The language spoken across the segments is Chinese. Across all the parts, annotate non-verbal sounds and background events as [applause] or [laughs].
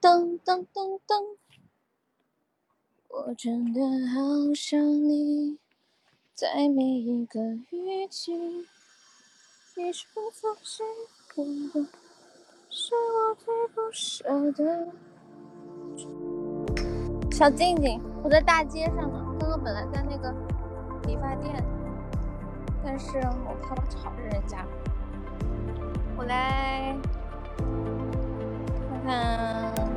噔噔噔噔，我真的好想你，在每一个雨季，你是否幸福的，是我最不舍的。小静静，我在大街上呢，刚刚本来在那个理发店，但是我怕我吵着人家，我来看。看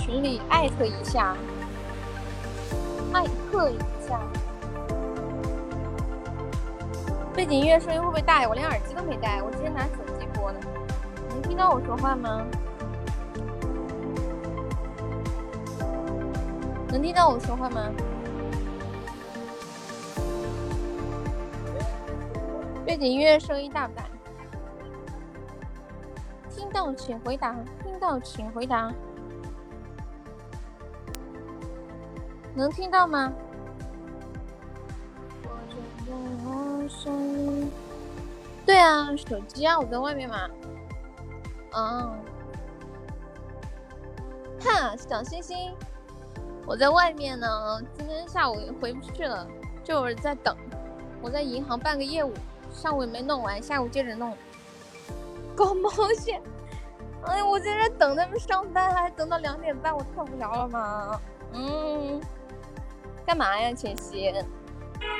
群里艾特一下，艾特一下。背景音乐声音会不会大呀？我连耳机都没戴，我直接拿手机播的。能听到我说话吗？能听到我说话吗？背景音乐声音大不大？听到请回答，听到请回答，能听到吗？对啊，手机啊，我在外面嘛。嗯，哈，小星星，我在外面呢。今天下午回不去了，就是在等。我在银行办个业务，上午也没弄完，下午接着弄。搞毛线！哎呀，我在这等他们上班，还等到两点半，我太无聊了吗？嗯，干嘛呀，浅汐？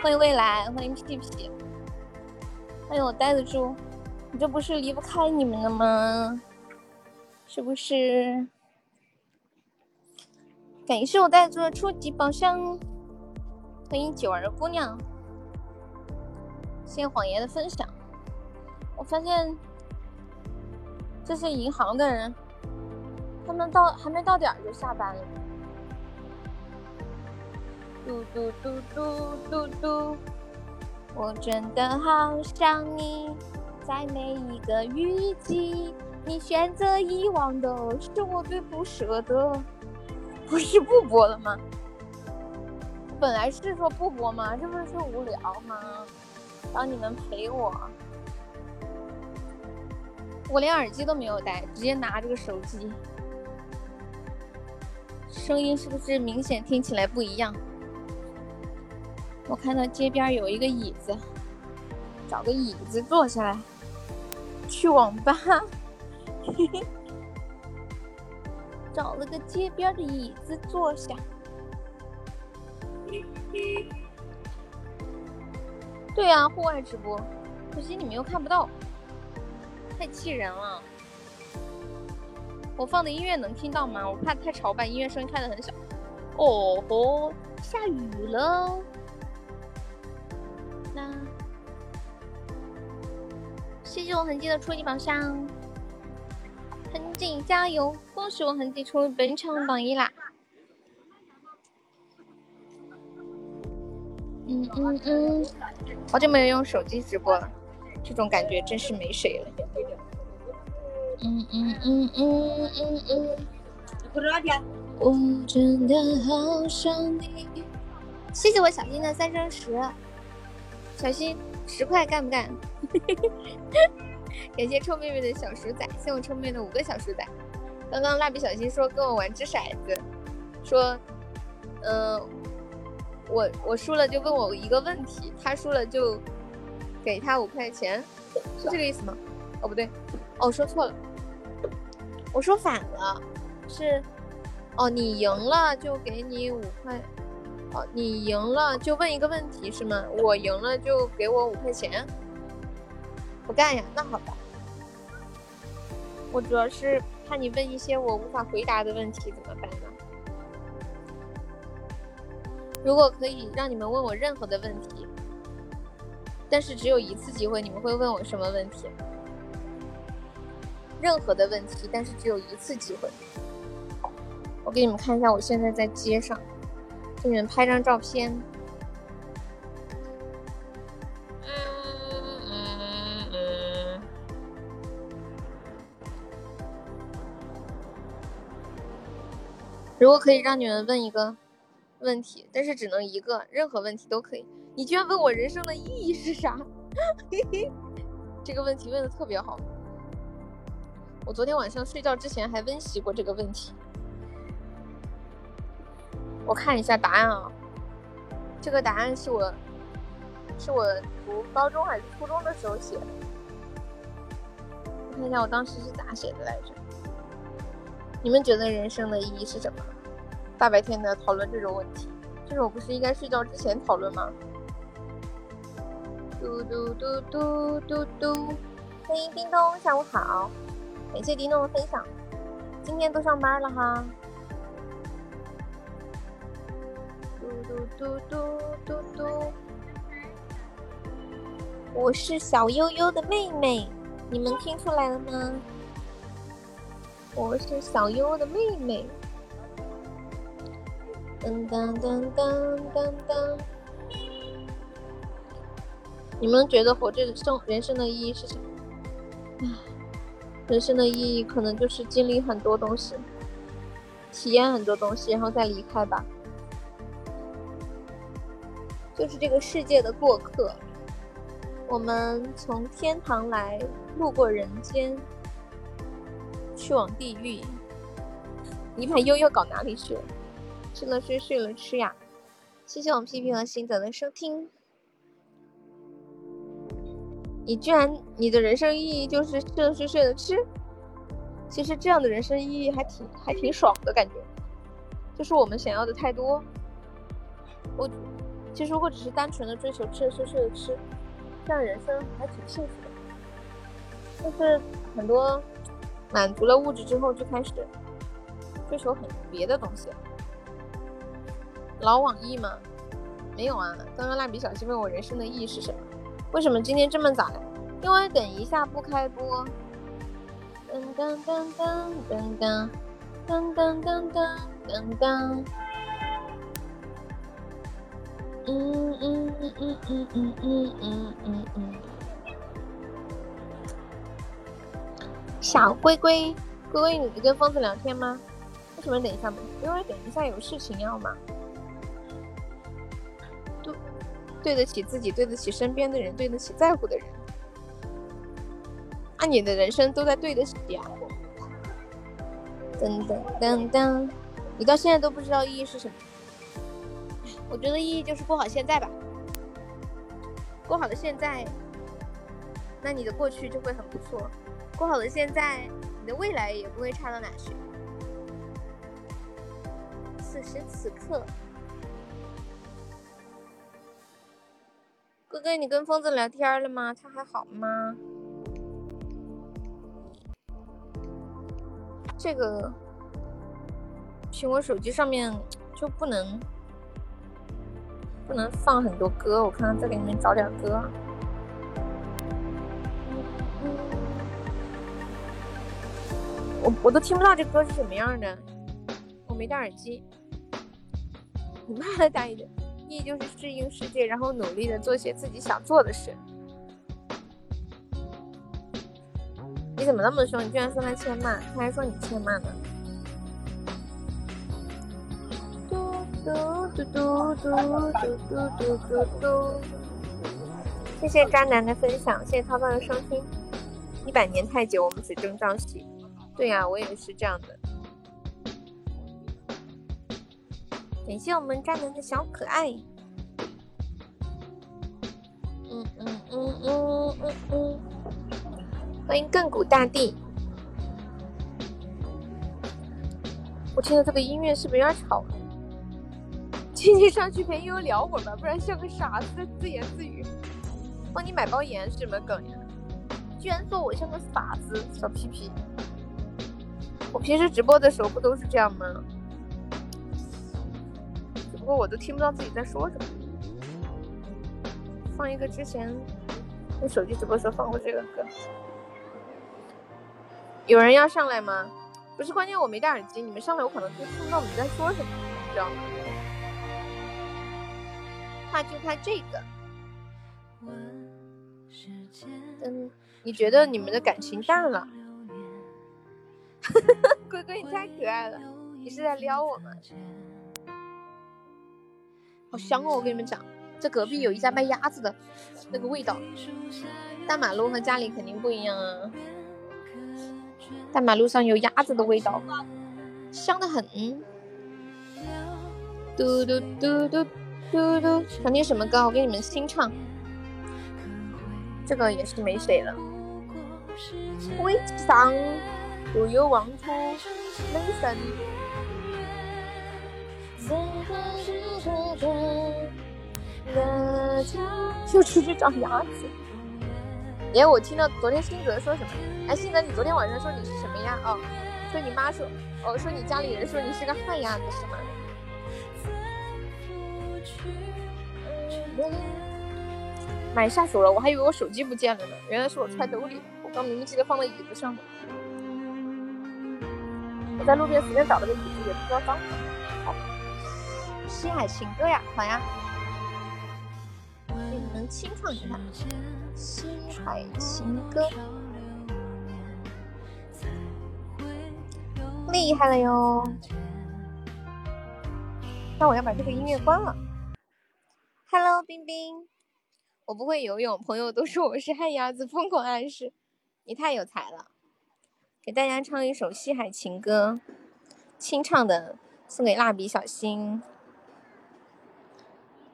欢迎未来，欢迎屁屁，欢迎我呆子猪，你这不是离不开你们了吗？是不是？感谢我呆子猪的初级宝箱，欢迎九儿姑娘，谢谢谎言的分享，我发现。这些银行的人，他们到还没到点儿就下班了。嘟嘟嘟嘟嘟嘟，我真的好想你，在每一个雨季，你选择遗忘的是我最不舍的。不是不播了吗？本来是说不播吗？这不是说无聊吗？让你们陪我。我连耳机都没有戴，直接拿这个手机，声音是不是明显听起来不一样？我看到街边有一个椅子，找个椅子坐下来，去网吧，[laughs] 找了个街边的椅子坐下。对啊，户外直播，可惜你们又看不到。太气人了！我放的音乐能听到吗？我怕太吵，把音乐声音开的很小。哦吼，下雨了！谢谢我痕迹的初级宝箱，痕迹加油！恭喜我痕迹出本场榜一啦！嗯嗯嗯，好久没有用手机直播了。这种感觉真是没谁了。嗯嗯嗯嗯嗯嗯。我真的好想你。谢谢我小新的三生石，小新十块干不干？[laughs] 感谢臭妹妹的小鼠仔，谢我臭妹妹的五个小鼠仔。刚刚蜡笔小新说跟我玩掷骰子，说，嗯，我我输了就问我一个问题，他输了就。给他五块钱，是这个意思吗？哦，不对，哦，说错了，我说反了，是，哦，你赢了就给你五块，你赢了就问一个问题是吗？我赢了就给我五块钱，不干呀？那好吧，我主要是怕你问一些我无法回答的问题，怎么办呢？如果可以让你们问我任何的问题。但是只有一次机会，你们会问我什么问题？任何的问题，但是只有一次机会。我给你们看一下，我现在在街上，你们拍张照片。如果可以让你们问一个问题，但是只能一个，任何问题都可以。你居然问我人生的意义是啥？[laughs] 这个问题问的特别好。我昨天晚上睡觉之前还温习过这个问题。我看一下答案啊，这个答案是我是我读高中还是初中的时候写的。我看一下我当时是咋写的来着？你们觉得人生的意义是什么？大白天的讨论这种问题，这种不是应该睡觉之前讨论吗？嘟嘟嘟嘟嘟嘟，欢迎叮咚，下午好，感谢叮咚的分享。今天都上班了哈。嘟嘟嘟嘟嘟嘟，我是小悠悠的妹妹，你们听出来了吗？我是小优的妹妹。噔噔噔噔噔噔。你们觉得活着的生人生的意义是什么？人生的意义可能就是经历很多东西，体验很多东西，然后再离开吧。就是这个世界的过客，我们从天堂来，路过人间。去往地狱，你把悠悠搞哪里去了？吃了睡，睡了吃呀。谢谢我们皮皮和新泽的收听。你居然，你的人生意义就是吃了睡，睡了吃？其实这样的人生意义还挺还挺爽的感觉，就是我们想要的太多。我其实如果只是单纯的追求吃了睡，睡了吃，这样人生还挺幸福的。但是很多。满足了物质之后，就开始追求很别的东西。老网易吗？没有啊。刚刚蜡笔小新问我人生的意义是什么？为什么今天这么早呀？因为等一下不开播。噔噔噔噔噔噔噔噔噔噔噔。嗯嗯嗯嗯嗯嗯嗯嗯嗯。小龟龟，龟龟，你跟疯子聊天吗？为什么等一下？因为等一下有事情要忙。对，对得起自己，对得起身边的人，对得起在乎的人。那你的人生都在对得起啊！噔噔噔噔，你到现在都不知道意义是什么？我觉得意义就是过好现在吧。过好了现在，那你的过去就会很不错。过好了现在，你的未来也不会差到哪去。此时此刻，哥哥，你跟疯子聊天了吗？他还好吗？这个苹果手机上面就不能不能放很多歌，我看看再给你们找点歌。我我都听不到这歌是什么样的，我没戴耳机。你慢了大一点，意义就是适应世界，然后努力的做些自己想做的事。你怎么那么凶？你居然说他欠骂，他还说你欠骂呢。嘟嘟嘟嘟嘟嘟嘟嘟嘟。谢谢渣男的分享，谢谢涛涛的收听。一百年太久，我们只争朝夕。对呀，我也是这样的。感谢我们渣男的小可爱。嗯嗯嗯嗯嗯嗯。欢迎亘古大帝。我听的这个音乐是不是有点吵了？亲亲上去陪悠悠聊会儿吧，不然像个傻子自言自语。帮你买包盐是什么梗呀？居然说我像个傻子，小屁屁。我平时直播的时候不都是这样吗？只不过我都听不到自己在说什么。放一个之前用手机直播时候放过这个歌。有人要上来吗？不是，关键我没戴耳机，你们上来我可能就听不到你们在说什么，你知道吗？他就他这个。嗯，你觉得你们的感情淡了？[laughs] 龟龟，你太可爱了！你是在撩我吗？好香哦！我跟你们讲，这隔壁有一家卖鸭子的，那个味道，大马路和家里肯定不一样啊。大马路上有鸭子的味道，香的很。嘟嘟嘟嘟嘟嘟，想听什么歌？我给你们新唱。这个也是没谁了。微商，Do you want to listen？又出去找鸭子。哎，我听到昨天新泽说什么？哎，新泽，你昨天晚上说你是什么呀？哦，说你妈说，哦，说你家里人说你是个旱鸭子是吗？买下手了，我还以为我手机不见了呢，原来是我揣兜里。我刚明明记得放在椅子上的。我在路边随便找了个椅子，也不知道放哪。好，西海情歌呀，好呀，给你们清唱一下西海情歌，厉害了哟。那我要把这个音乐关了。Hello，冰冰。我不会游泳，朋友都说我是旱鸭子，疯狂暗示。你太有才了，给大家唱一首《西海情歌》，清唱的，送给蜡笔小新。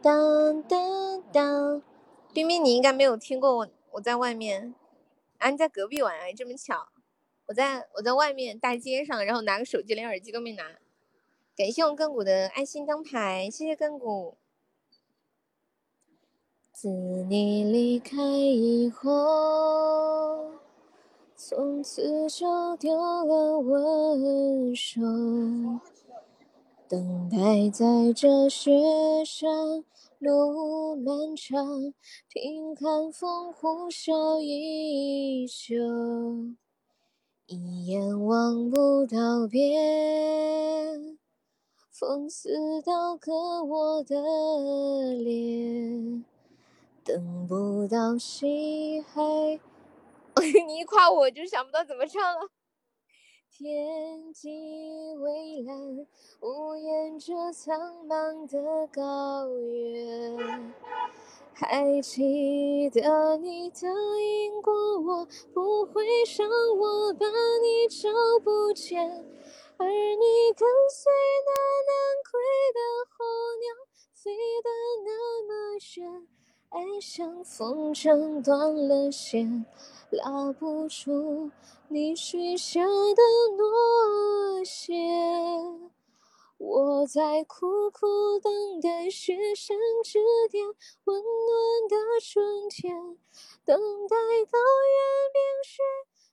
当当当，冰冰，你应该没有听过我，我在外面，啊，你在隔壁玩啊，这么巧，我在我在外面大街上，然后拿个手机，连耳机都没拿。感谢我亘古的爱心灯牌，谢谢亘古。自你离开以后，从此就丢了温柔。等待在这雪山路漫长，听寒风呼啸依旧，一眼望不到边，风似刀割我的脸。等不到西海，[laughs] 你一夸我就想不到怎么唱了。天际蔚蓝，无言着苍茫的高原。还记得你答应过我，不会让我，把你找不见。而你跟随那南归的候鸟，飞得那么远。爱像风筝断了线，拉不住你许下的诺言。我在苦苦等待雪山之巅，温暖的春天，等待高原冰雪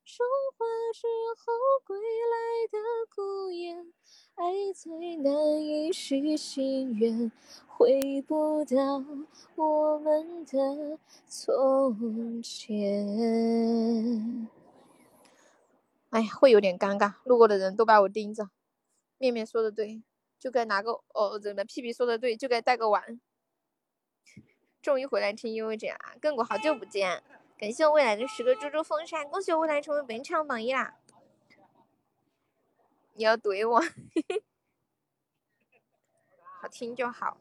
融化之后归来的孤雁。爱再难以许心愿，回不到我们的从前。哎呀，会有点尴尬，路过的人都把我盯着。面面说的对，就该拿个哦，怎么屁屁说的对，就该带个碗。终于回来听 U 这啊，亘古好久不见，感谢我未来的十个猪猪风扇，恭喜我未来成为本场榜一啦！你要怼我，[laughs] 好听就好。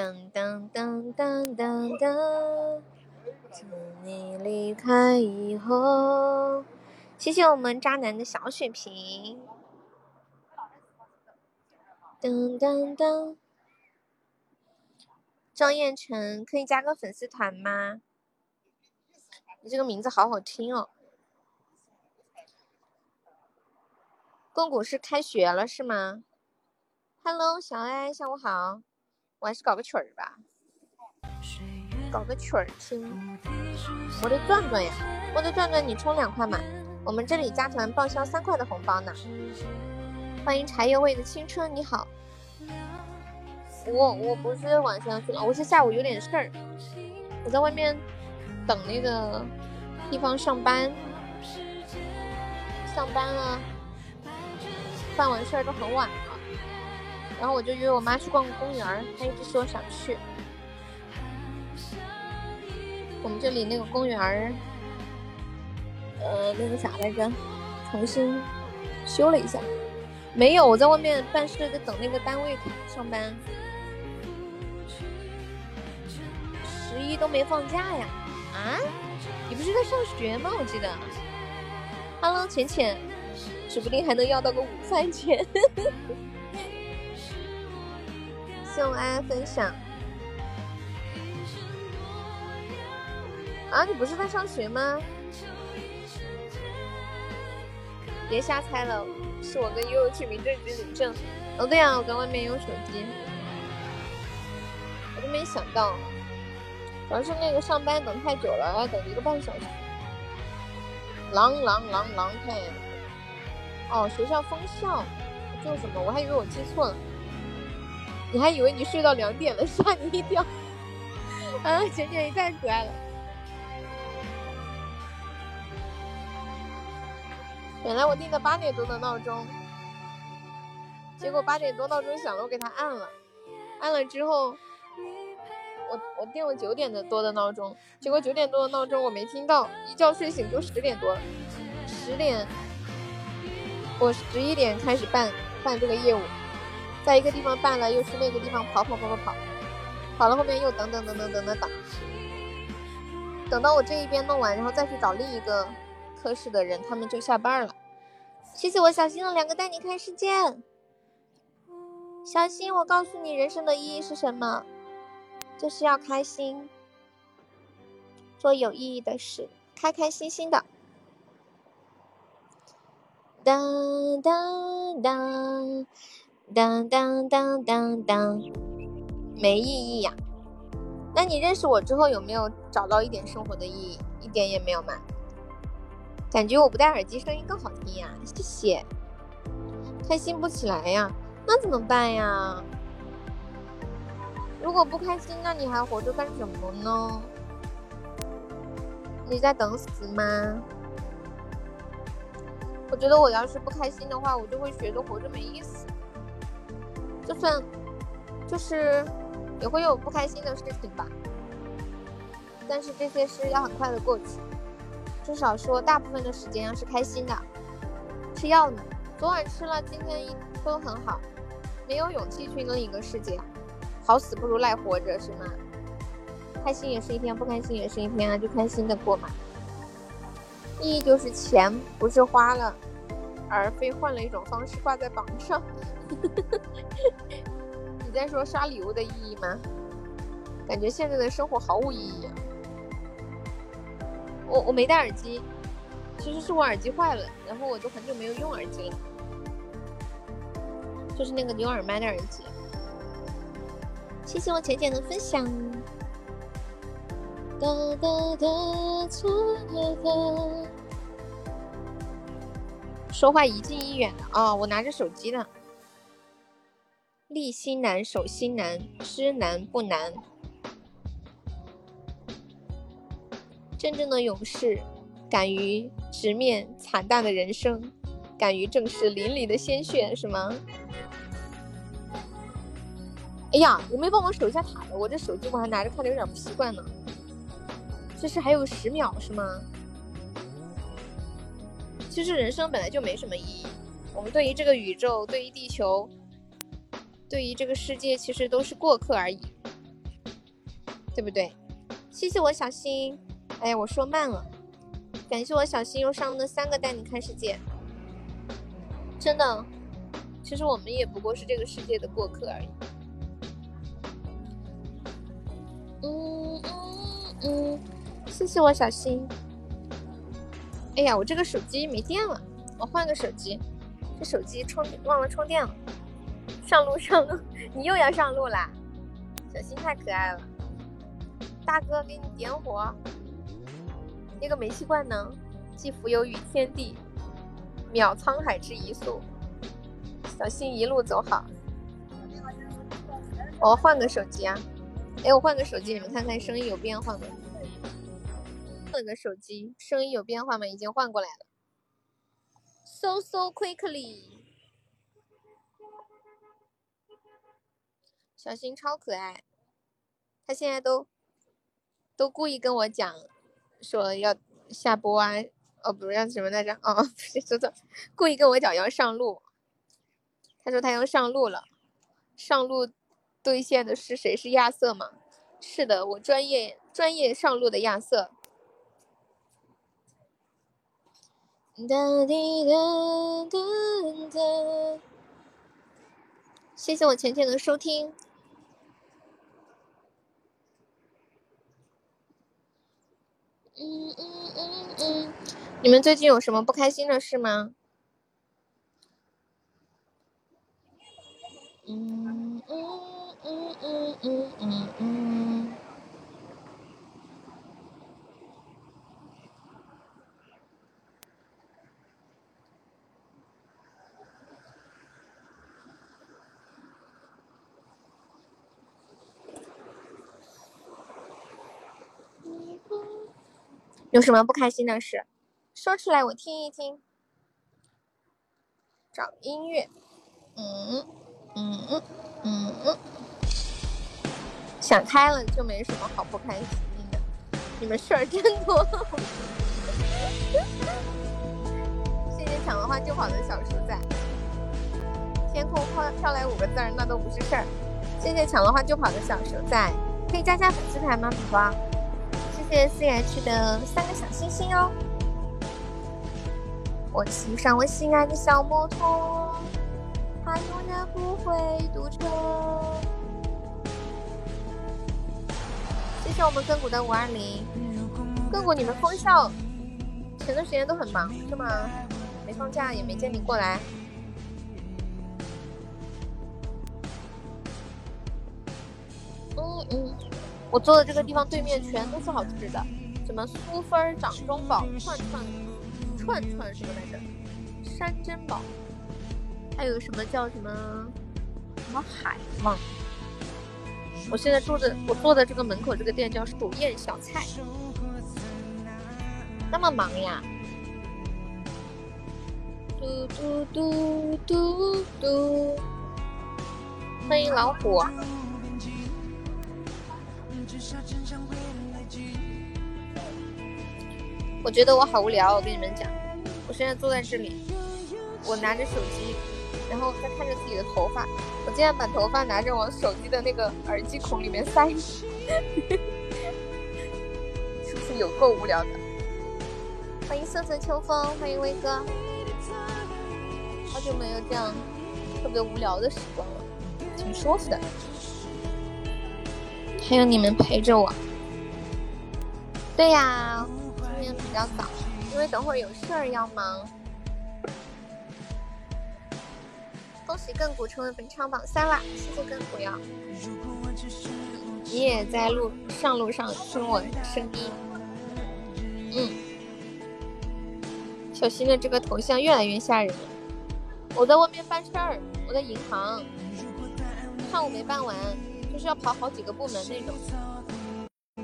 噔噔噔噔噔噔，从你离开以后，谢谢我们渣男的小血瓶。噔噔噔，张彦辰可以加个粉丝团吗？你这个名字好好听哦。公谷是开学了是吗？Hello，小爱，下午好。我还是搞个曲儿吧，搞个曲儿听。我的转转呀，我的转转，你充两块嘛？我们这里加团报销三块的红包呢。欢迎柴油味的青春，你好。我我不是晚上去了，我是下午有点事儿，我在外面等那个地方上班，上班了。办完事儿都很晚，然后我就约我妈去逛公园，她一直说想去。我们这里那个公园，呃，那个啥来着，重新修了一下。没有，我在外面办事，在等那个单位上班。十一都没放假呀？啊？你不是在上学吗？我记得。Hello，浅浅，指不定还能要到个午饭钱。谢我安安分享。啊，你不是在上学吗？别瞎猜了，是我跟悠悠去民政局领证。哦，对呀，我在外面用手机，我都没想到，主要是那个上班等太久了，要等一个半小时。狼狼狼狼太，哦，学校封校，就什么？我还以为我记错了，你还以为你睡到两点了，吓你一跳。啊，浅浅你太可爱了。本来我定的八点多的闹钟，结果八点多闹钟响了，我给他按了，按了之后，我我定了九点的多的闹钟，结果九点多的闹钟我没听到，一觉睡醒就十点多了，十点，我十一点开始办办这个业务，在一个地方办了，又去那个地方跑跑跑跑跑，跑了后面又等等等等等等等，等到我这一边弄完，然后再去找另一个。科室的人，他们就下班了。谢谢我小新的两个带你看世界。小新，我告诉你，人生的意义是什么？就是要开心，做有意义的事，开开心心的。当当当当当当当当，没意义呀。那你认识我之后，有没有找到一点生活的意义？一点也没有吗？感觉我不戴耳机声音更好听呀，谢谢。开心不起来呀，那怎么办呀？如果不开心，那你还活着干什么呢？你在等死吗？我觉得我要是不开心的话，我就会觉得活着没意思。就算就是也会有不开心的事情吧，但是这些事要很快的过去。至少说，大部分的时间是开心的。吃药呢，昨晚吃了，今天一都很好。没有勇气去另一个世界，好死不如赖活着，是吗？开心也是一天，不开心也是一天啊，就开心的过嘛。意义就是钱不是花了，而非换了一种方式挂在榜上。[laughs] 你在说刷礼物的意义吗？感觉现在的生活毫无意义。我我没戴耳机，其实是我耳机坏了，然后我就很久没有用耳机了，就是那个牛耳麦的耳机。谢谢我浅浅的分享。哒哒哒哒哒。说话一近一远的哦，我拿着手机呢。立心难，守心难，知难不难。真正的勇士，敢于直面惨淡的人生，敢于正视淋漓的鲜血，是吗？哎呀，我没帮忙守一下塔的，我这手机我还拿着看着有点不习惯呢。这是还有十秒是吗？其实人生本来就没什么意义，我们对于这个宇宙，对于地球，对于这个世界，其实都是过客而已，对不对？谢谢我小新。哎呀，我说慢了，感谢我小新又上了三个带你看世界，真的，其实我们也不过是这个世界的过客而已。嗯嗯嗯，谢谢我小新。哎呀，我这个手机没电了，我换个手机，这手机充忘了充电了。上路上路，[laughs] 你又要上路啦？小新太可爱了，大哥给你点火。那个煤气罐呢？既浮游于天地，渺沧海之一粟。小心一路走好。我换个手机啊！哎，我换个手机，你们看看声音有变化吗？换个手机，声音有变化吗？已经换过来了。So so quickly。小新超可爱，他现在都都故意跟我讲。说要下播啊，哦，不是要什么来着？哦，不是说错，故意跟我讲要上路。他说他要上路了，上路兑现的是谁？是亚瑟吗？是的，我专业专业上路的亚瑟。哒滴哒哒哒。谢谢我浅浅的收听。嗯嗯嗯嗯，你们最近有什么不开心的事吗？嗯嗯嗯嗯嗯嗯嗯。有什么不开心的事，说出来我听一听。找音乐，嗯嗯嗯，想开了就没什么好不开心的。你们事儿真多。谢谢抢了花就跑的小鼠仔。天空飘飘来五个字儿，那都不是事儿。谢谢抢了花就跑的小鼠仔，可以加加粉丝团吗，宝宝？谢谢 C H 的三个小星星哦！我骑上我心爱的小摩托，它永远不会堵车。谢谢我们亘古的五二零，亘古你们封校前段时间都很忙是吗？没放假也没见你过来。嗯嗯。我坐的这个地方对面全都是好吃的，什么酥分掌中宝、串串串串什么来着，山珍宝，还有什么叫什么什么海望。我现在住的我坐的这个门口这个店叫蜀宴小菜，那么忙呀！嘟嘟嘟嘟嘟，欢迎老虎。我觉得我好无聊，我跟你们讲，我现在坐在这里，我拿着手机，然后在看着自己的头发，我竟然把头发拿着往手机的那个耳机孔里面塞，[laughs] 是不是有够无聊的？欢迎瑟瑟秋风，欢迎威哥，好久没有这样特别无聊的时光了，挺舒服的，还有你们陪着我。对呀。今天比较早，因为等会儿有事儿要忙。恭喜亘古成为本场榜三啦！谢谢亘古呀。你也在路上路上听我声音。嗯。小新的这个头像越来越吓人了。我在外面办事儿，我在银行，上午没办完，就是要跑好几个部门那种。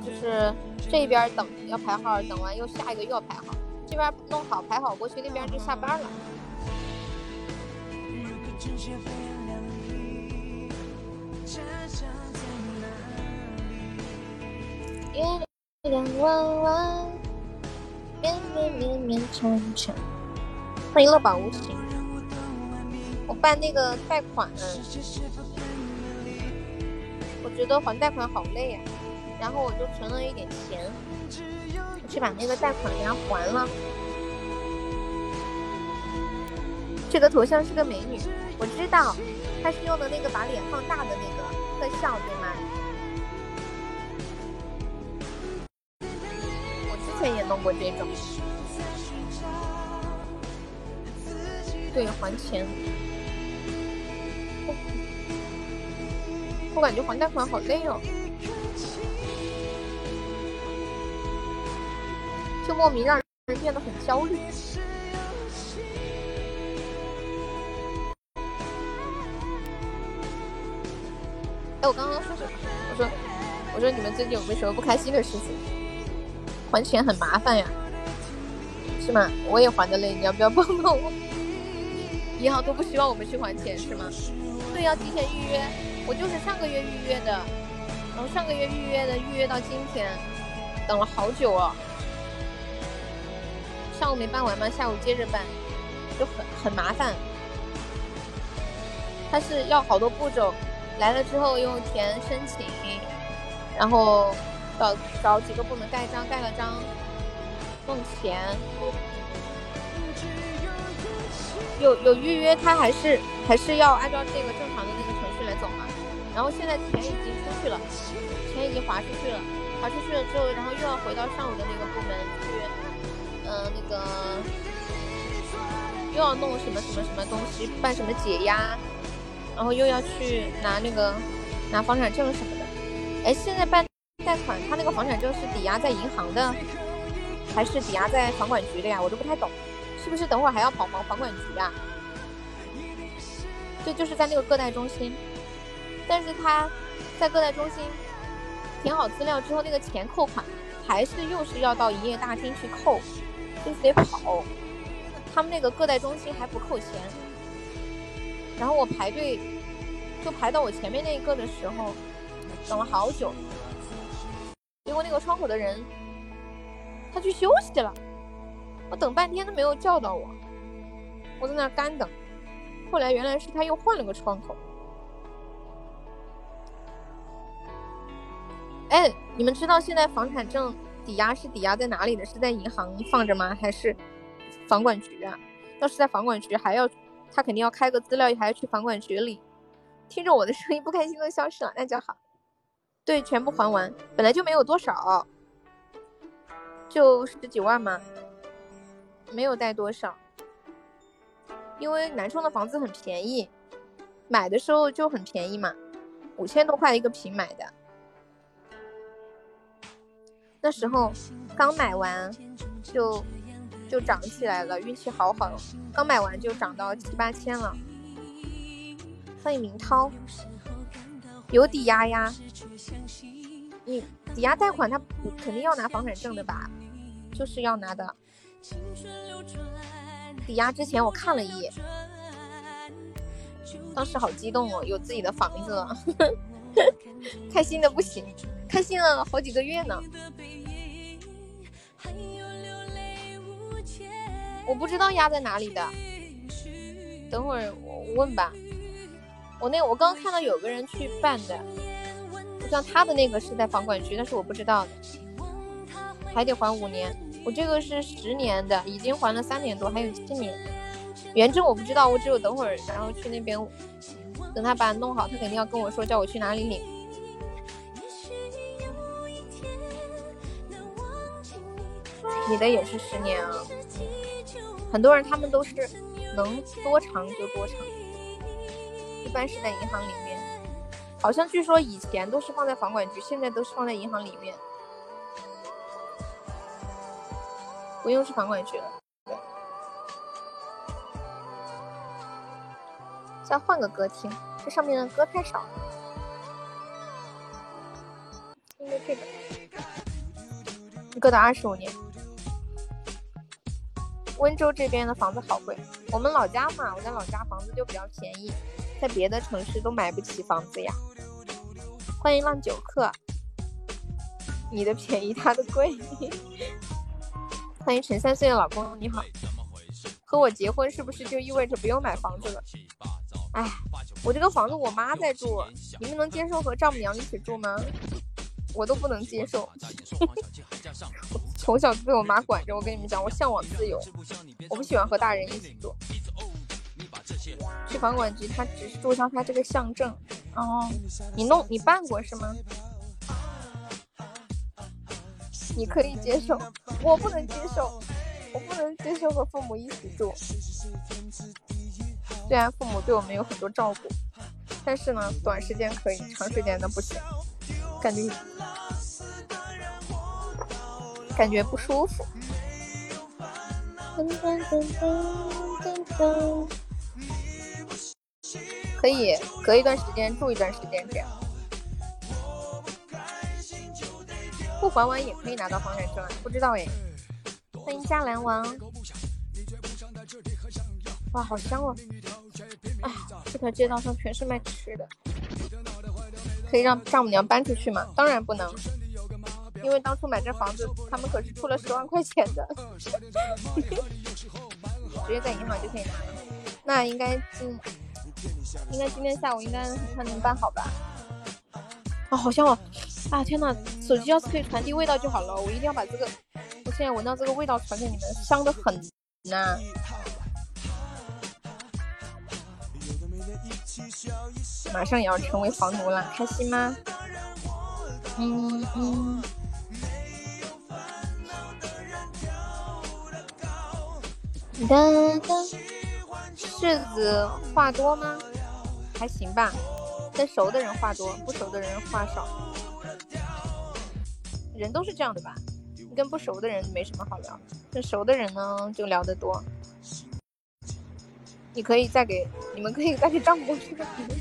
就是这边等要排号，等完又下一个又要排号，这边弄好排好过去，那边就下班了。月亮弯弯，绵绵绵绵长长。欢迎乐宝无情。我办那个贷款，我觉得还贷款好累呀。然后我就存了一点钱，我去把那个贷款给他还了。这个头像是个美女，我知道，她是用的那个把脸放大的那个特效，对吗？我之前也弄过这种。对，还钱。我感觉还贷款好累哦。就莫名让人变得很焦虑。哎，我刚刚说什么？我说，我说你们最近有没有什么不开心的事情？还钱很麻烦呀，是吗？我也还的累，你要不要帮帮我？银行都不希望我们去还钱，是吗？对，要提前预约。我就是上个月预约的，然后上个月预约的，预约到今天，等了好久哦。上午没办完吗？下午接着办，就很很麻烦。他是要好多步骤，来了之后又填申请，然后找找几个部门盖章，盖了章，弄钱。有有预约，他还是还是要按照这个正常的那个程序来走嘛。然后现在钱已经出去了，钱已经划出去了，划出去了之后，然后又要回到上午的那个部门去，嗯，那个又要弄什么什么什么东西，办什么解压，然后又要去拿那个拿房产证什么的。哎，现在办贷款，他那个房产证是抵押在银行的，还是抵押在房管局的呀？我都不太懂。是不是等会儿还要跑房房管局啊？对，就是在那个个贷中心，但是他在个贷中心填好资料之后，那个钱扣款还是又是要到营业大厅去扣，就是得跑。他们那个个贷中心还不扣钱，然后我排队就排到我前面那一个的时候，等了好久，结果那个窗口的人他去休息了。我等半天都没有叫到我，我在那干等。后来原来是他又换了个窗口。哎，你们知道现在房产证抵押是抵押在哪里的？是在银行放着吗？还是房管局啊？要是在房管局，还要他肯定要开个资料，还要去房管局里。听着我的声音不开心的消失了，那就好。对，全部还完，本来就没有多少，就十几万嘛。没有贷多少，因为南充的房子很便宜，买的时候就很便宜嘛，五千多块一个平买的。那时候刚买完就就涨起来了，运气好好，刚买完就涨到七八千了。欢迎明涛，有抵押呀？你抵押贷款他肯定要拿房产证的吧？就是要拿的。抵押之前我看了一眼，当时好激动哦，有自己的房子了，[laughs] 开心的不行，开心了好几个月呢。我不知道压在哪里的，等会儿我问吧。我那我刚刚看到有个人去办的，像他的那个是在房管局，但是我不知道的，还得还五年。我这个是十年的，已经还了三年多，还有七年。原证我不知道，我只有等会儿，然后去那边等他把弄好，他肯定要跟我说，叫我去哪里领。你的也是十年啊？很多人他们都是能多长就多长，一般是在银行里面。好像据说以前都是放在房管局，现在都是放在银行里面。不用去房管局了，再换个歌听，这上面的歌太少了。听个这个，歌的二十五年。温州这边的房子好贵，我们老家嘛，我在老家房子就比较便宜，在别的城市都买不起房子呀。欢迎浪九客，你的便宜他的贵。[laughs] 欢迎陈三岁的老公，你好。和我结婚是不是就意味着不用买房子了？哎，我这个房子我妈在住，你们能接受和丈母娘一起住吗？我都不能接受。[laughs] 从小就被我妈管着，我跟你们讲，我向往自由，我不喜欢和大人一起住。去房管局，他只是注销他这个相证。哦，你弄你办过是吗？你可以接受，我不能接受，我不能接受和父母一起住。虽然父母对我们有很多照顾，但是呢，短时间可以，长时间的不行，感觉感觉不舒服。可以隔一段时间住一段时间这样。不还完也可以拿到房产证，不知道哎。欢迎加蓝王，哇，好香哦！哎，这条街道上全是卖吃的，可以让丈母娘搬出去吗？当然不能，因为当初买这房子，他们可是出了十万块钱的，[laughs] 直接在银行就可以拿了。那应该今，应该今天下午应该他能办好吧？啊，好香哦！啊天呐，手机要是可以传递味道就好了，我一定要把这个，我现在闻到这个味道传给你们，香的很呐。马上也要成为房奴了，开心吗？嗯嗯。哒哒，柿子话多吗？还行吧，跟熟的人话多，不熟的人话少。人都是这样的吧？跟不熟的人没什么好聊，跟熟的人呢就聊得多。你可以再给你们可以再给丈母说个别的。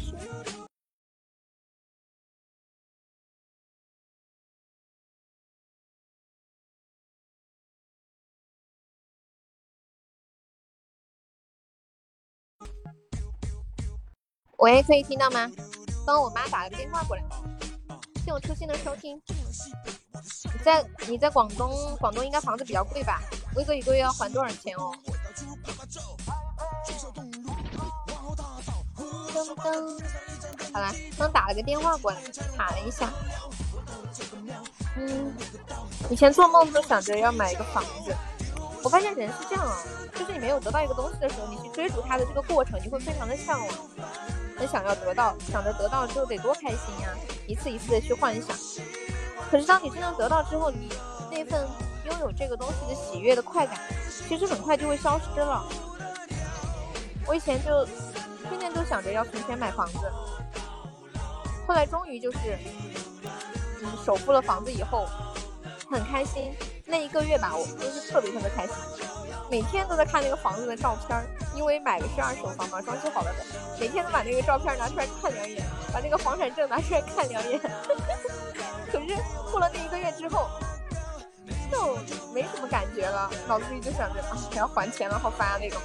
喂，可以听到吗？帮我妈打个电话过来。谢我初心的收听。你在你在广东，广东应该房子比较贵吧？威哥一个月要还多少钱哦？噔噔，好啦，刚打了个电话过来，卡了一下。嗯，以前做梦都想着要买一个房子。我发现人是这样啊，就是你没有得到一个东西的时候，你去追逐它的这个过程，你会非常的向往。很想要得到，想着得到之后得多开心呀！一次一次的去幻想。可是当你真正得到之后，你那份拥有这个东西的喜悦的快感，其实很快就会消失了。我以前就天天都想着要存钱买房子，后来终于就是，嗯，首付了房子以后，很开心。那一个月吧，我就是特别特别开心。每天都在看那个房子的照片，因为买的是二手房嘛，装修好了的。每天都把那个照片拿出来看两眼，把那个房产证拿出来看两眼。[laughs] 可是过了那一个月之后，就没什么感觉了，脑子里就想着啊，要还钱了，好烦啊那种。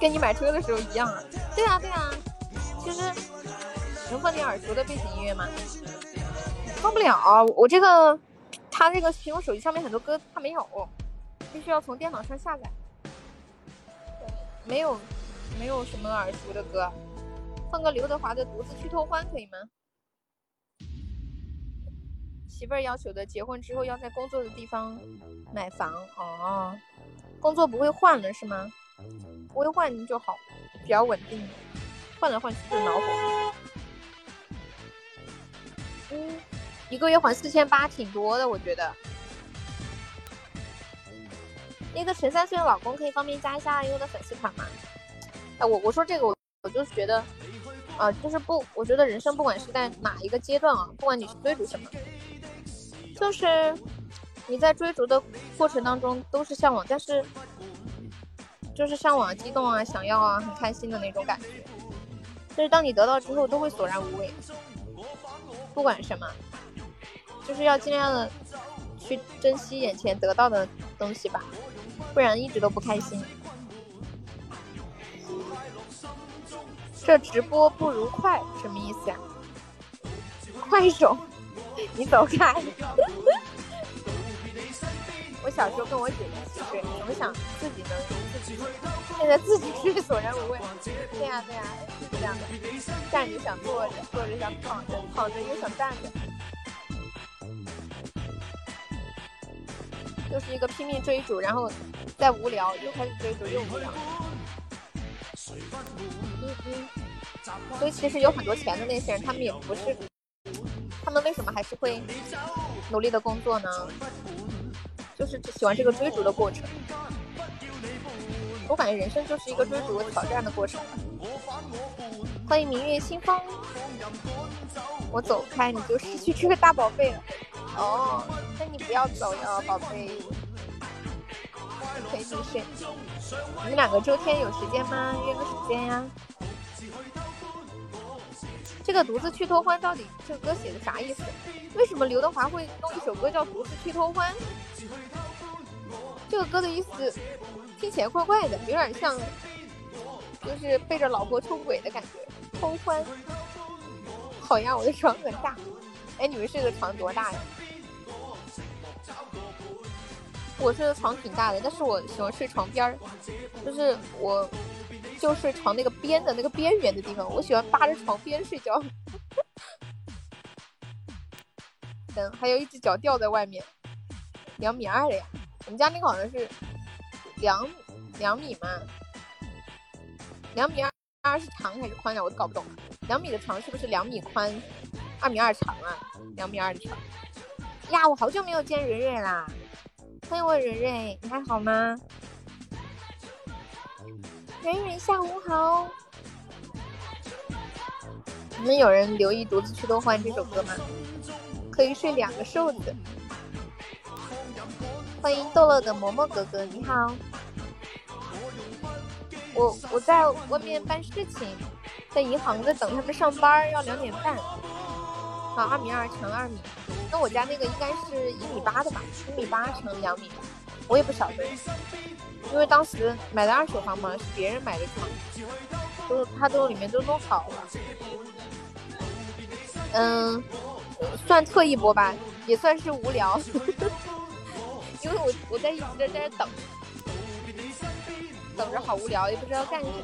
跟你买车的时候一样啊。对啊对啊，其实能放点耳熟的背景音乐吗？放不了，我这个。他这个苹果手机上面很多歌他没有，必须要从电脑上下载。没有，没有什么耳熟的歌，放个刘德华的《独自去偷欢》可以吗？媳妇儿要求的，结婚之后要在工作的地方买房哦，工作不会换了是吗？不会换就好，比较稳定，换来换去就恼火。嗯。一个月还四千八，挺多的，我觉得。那个陈三岁的老公可以方便加一下阿优的粉丝团吗？哎，我我说这个，我我就是觉得，啊，就是不，我觉得人生不管是在哪一个阶段啊，不管你是追逐什么，就是你在追逐的过程当中都是向往，但是就是向往、激动啊、想要啊、很开心的那种感觉。就是当你得到之后，都会索然无味，不管什么。就是要尽量的去珍惜眼前得到的东西吧，不然一直都不开心。这直播不如快什么意思呀？快手，你走开！我小时候跟我姐一起睡，总想自己能自己，现在自己睡索然无味。对呀对呀，是这样的。站着想坐着，坐着想躺着，躺着又想站着。就是一个拼命追逐，然后再无聊，又开始追逐，又无聊。所以其实有很多钱的那些人，他们也不是，他们为什么还是会努力的工作呢？就是喜欢这个追逐的过程。我感觉人生就是一个追逐挑战的过程。欢迎明月清风。我走开，你就失去这个大宝贝了。哦，那你不要走呀，宝贝，陪你睡。你们两个周天有时间吗？约个时间呀。这个独自去偷欢到底这歌写的啥意思？为什么刘德华会弄一首歌叫独自去偷欢？这个歌的意思听起来怪怪的，有点像，就是背着老婆出轨的感觉。偷欢，好呀，我的床很大。哎，你们睡的床多大呀？我睡的床挺大的，但是我喜欢睡床边儿，就是我就睡床那个边的那个边缘的地方，我喜欢扒着床边睡觉。等，[laughs] 还有一只脚掉在外面，两米二的呀，我们家那个好像是两两米嘛，两米二。二是长还是宽呀？我都搞不懂。两米的长是不是两米宽，二米二长啊？两米二的长。呀，我好久没有见蕊蕊啦！欢迎我蕊蕊，你还好吗？蕊蕊下午好。你们有人留意《独自去东欢》这首歌吗？可以睡两个瘦子。欢迎逗乐的嬷嬷哥哥，你好。我我在外面办事情，在银行在等他们上班，要两点半。啊，二米二乘二米，那我家那个应该是一米八的吧？一米八乘两米，我也不晓得，因为当时买的二手房嘛，是别人买的床，都他都里面都弄好了。嗯，算特意播吧，也算是无聊，因为我我在一直在在这等。等着好无聊，也不知道干什么。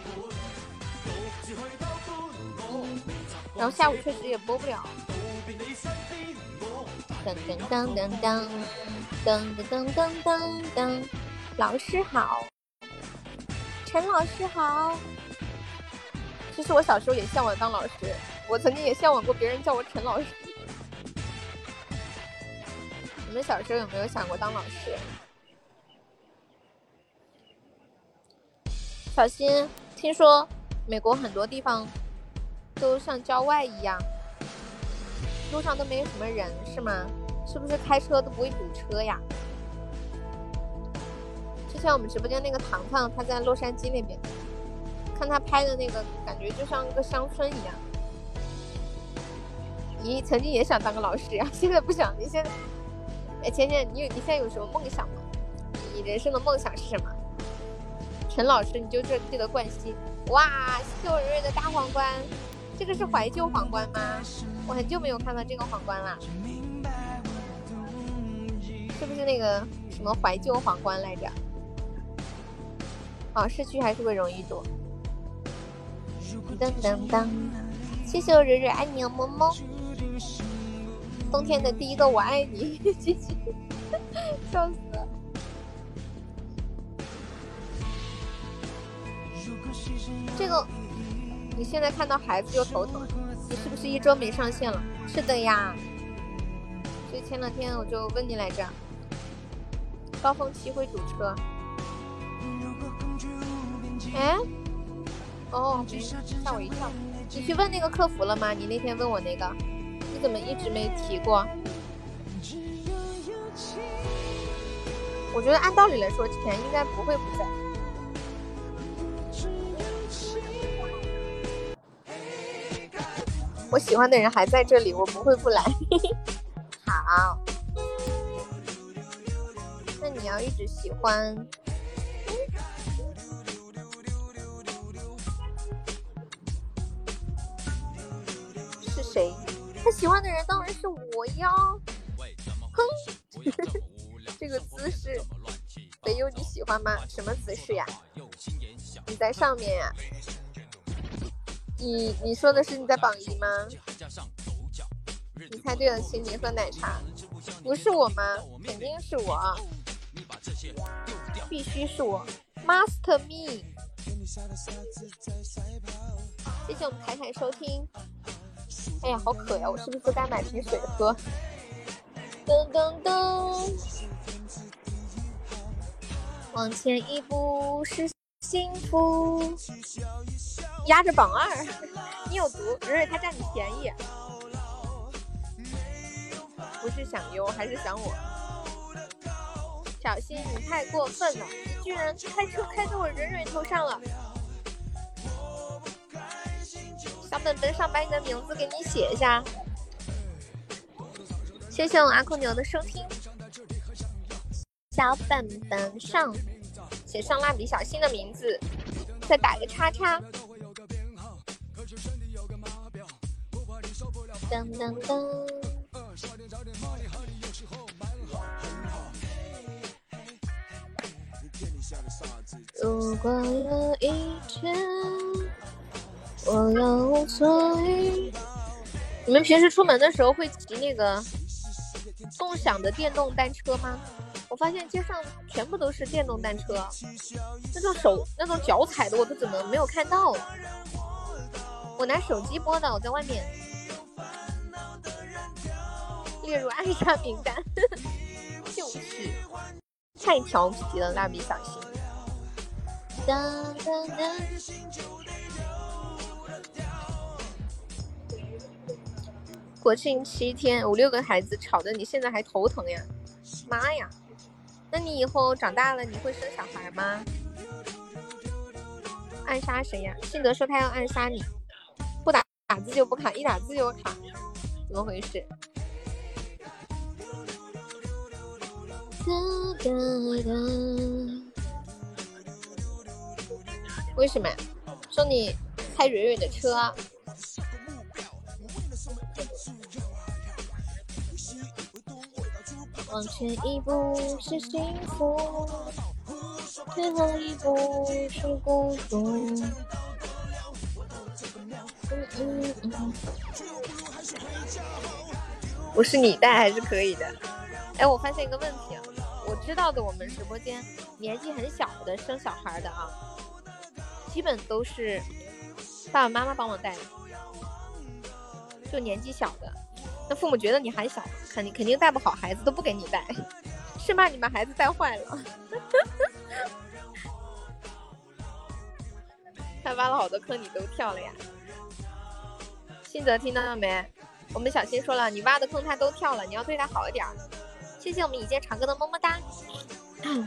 然后下午确实也播不了。噔噔噔噔噔噔噔噔噔噔，老师好，陈老师好。其实我小时候也向往当老师，我曾经也向往过别人叫我陈老师。你们小时候有没有想过当老师？小新，听说美国很多地方都像郊外一样，路上都没有什么人，是吗？是不是开车都不会堵车呀？之前我们直播间那个糖糖，他在洛杉矶那边，看他拍的那个，感觉就像一个乡村一样。你曾经也想当个老师呀？[laughs] 现在不想？你现在，哎，浅浅，你有你现在有什么梦想吗？你人生的梦想是什么？陈老师，你就这记得冠希，哇，秀蕊蕊的大皇冠，这个是怀旧皇冠吗？我很久没有看到这个皇冠了，是不是那个什么怀旧皇冠来着？哦，市区还是会容易堵。噔噔噔，谢谢我蕊蕊，爱你哦，么么。冬天的第一个我爱你，谢谢，笑死了。这个，你现在看到孩子就头疼，你是不是一周没上线了？是的呀，所以前两天我就问你来着，高峰期会堵车。哎，哦，吓我一跳！你去问那个客服了吗？你那天问我那个，你怎么一直没提过？我觉得按道理来说，钱应该不会不在。我喜欢的人还在这里，我不会不来。[laughs] 好，那你要一直喜欢。是谁？他喜欢的人当然是我呀！哼，[laughs] 这个姿势，没有你喜欢吗？什么姿势呀？你在上面呀？你你说的是你在榜一吗？你猜对了，请你喝奶茶。不是我吗？肯定是我，必须是我，Master Me。谢谢我们凯凯收听。哎呀，好渴呀！我是不是该买瓶水喝？噔噔噔，往前一步是。幸福压着榜二，[laughs] 你有毒，蕊蕊他占你便宜，不是想优还是想我？小心你太过分了，你居然开车开到我蕊蕊头上了！小本本上把你的名字给你写一下。谢谢我阿空牛的收听，小本本上。写上蜡笔小新的名字，再打个叉叉。噔噔噔。如果有一天我要无所谓，你们平时出门的时候会骑那个共享的电动单车吗？我发现街上全部都是电动单车，那种手、那种脚踩的我都怎么没有看到？我拿手机播的，我在外面。列入爱杀名单，就是太调皮了，蜡笔小新。国庆七天，五六个孩子吵得你现在还头疼呀！妈呀！那你以后长大了你会生小孩吗？暗杀谁呀？信德说他要暗杀你，不打打字就不卡，一打字就卡，怎么回事？[laughs] 为什么？说你开蕊蕊的车。往前一步是幸福，退后一步是孤独。不是你带还是可以的。哎，我发现一个问题啊。我知道的，我们直播间年纪很小的生小孩的啊，基本都是爸爸妈妈帮我带的，就年纪小的，那父母觉得你还小，肯定肯定带不好孩子，都不给你带，是怕你把孩子带坏了。他挖了好多坑，你都跳了呀？信泽听到了没？我们小新说了，你挖的坑他都跳了，你要对他好一点。谢谢我们一见长哥的么么哒。[coughs]